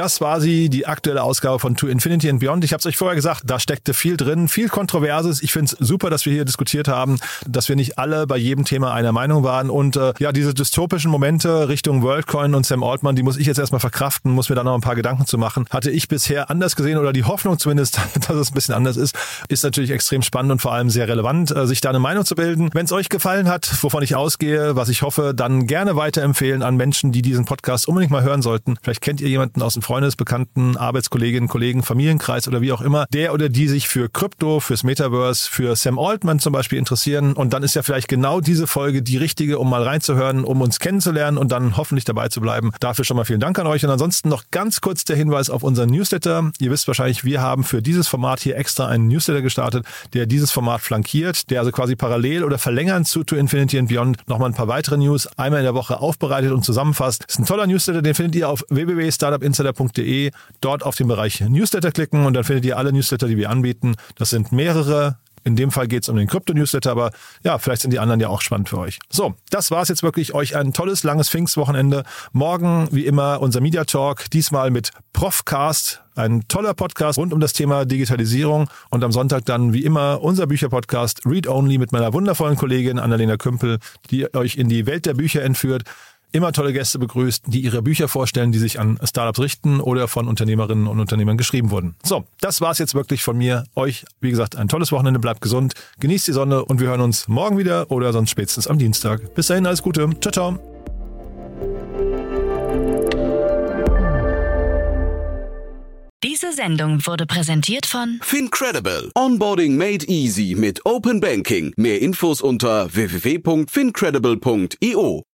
das war sie, die aktuelle Ausgabe von To Infinity and Beyond. Ich habe es euch vorher gesagt, da steckte viel drin, viel Kontroverses. Ich finde es super, dass wir hier diskutiert haben, dass wir nicht alle bei jedem Thema einer Meinung waren. Und äh, ja, diese dystopischen Momente Richtung WorldCoin und Sam Altman, die muss ich jetzt erstmal verkraften, muss mir da noch ein paar Gedanken zu machen. Hatte ich bisher anders gesehen oder die Hoffnung zumindest, dass es ein bisschen anders ist, ist natürlich extrem spannend und vor allem sehr relevant, äh, sich da eine Meinung zu bilden. Wenn es euch gefallen hat, wovon ich ausgehe, was ich hoffe, dann gerne weiterempfehlen an Menschen, die diesen Podcast unbedingt mal hören sollten. Vielleicht kennt ihr jemanden aus dem Freundes, Bekannten, Arbeitskolleginnen, Kollegen, Familienkreis oder wie auch immer, der oder die sich für Krypto, fürs Metaverse, für Sam Altman zum Beispiel interessieren. Und dann ist ja vielleicht genau diese Folge die richtige, um mal reinzuhören, um uns kennenzulernen und dann hoffentlich dabei zu bleiben. Dafür schon mal vielen Dank an euch. Und ansonsten noch ganz kurz der Hinweis auf unseren Newsletter. Ihr wisst wahrscheinlich, wir haben für dieses Format hier extra einen Newsletter gestartet, der dieses Format flankiert, der also quasi parallel oder verlängern zu To Infinity and Beyond nochmal ein paar weitere News einmal in der Woche aufbereitet und zusammenfasst. Ist ein toller Newsletter, den findet ihr auf www.startupinsider.de. Dort auf den Bereich Newsletter klicken und dann findet ihr alle Newsletter, die wir anbieten. Das sind mehrere in dem Fall geht es um den Krypto-Newsletter, aber ja, vielleicht sind die anderen ja auch spannend für euch. So, das war's jetzt wirklich. Euch ein tolles, langes Pfingstwochenende. Morgen, wie immer, unser Media Talk, diesmal mit Profcast, ein toller Podcast rund um das Thema Digitalisierung. Und am Sonntag dann, wie immer, unser Bücherpodcast Read Only mit meiner wundervollen Kollegin Annalena Kümpel, die euch in die Welt der Bücher entführt immer tolle Gäste begrüßt, die ihre Bücher vorstellen, die sich an Startups richten oder von Unternehmerinnen und Unternehmern geschrieben wurden. So, das war's jetzt wirklich von mir. Euch, wie gesagt, ein tolles Wochenende, bleibt gesund, genießt die Sonne und wir hören uns morgen wieder oder sonst spätestens am Dienstag. Bis dahin, alles Gute. Ciao, ciao. Diese Sendung wurde präsentiert von Fincredible. Onboarding made easy mit Open Banking. Mehr Infos unter www.fincredible.io.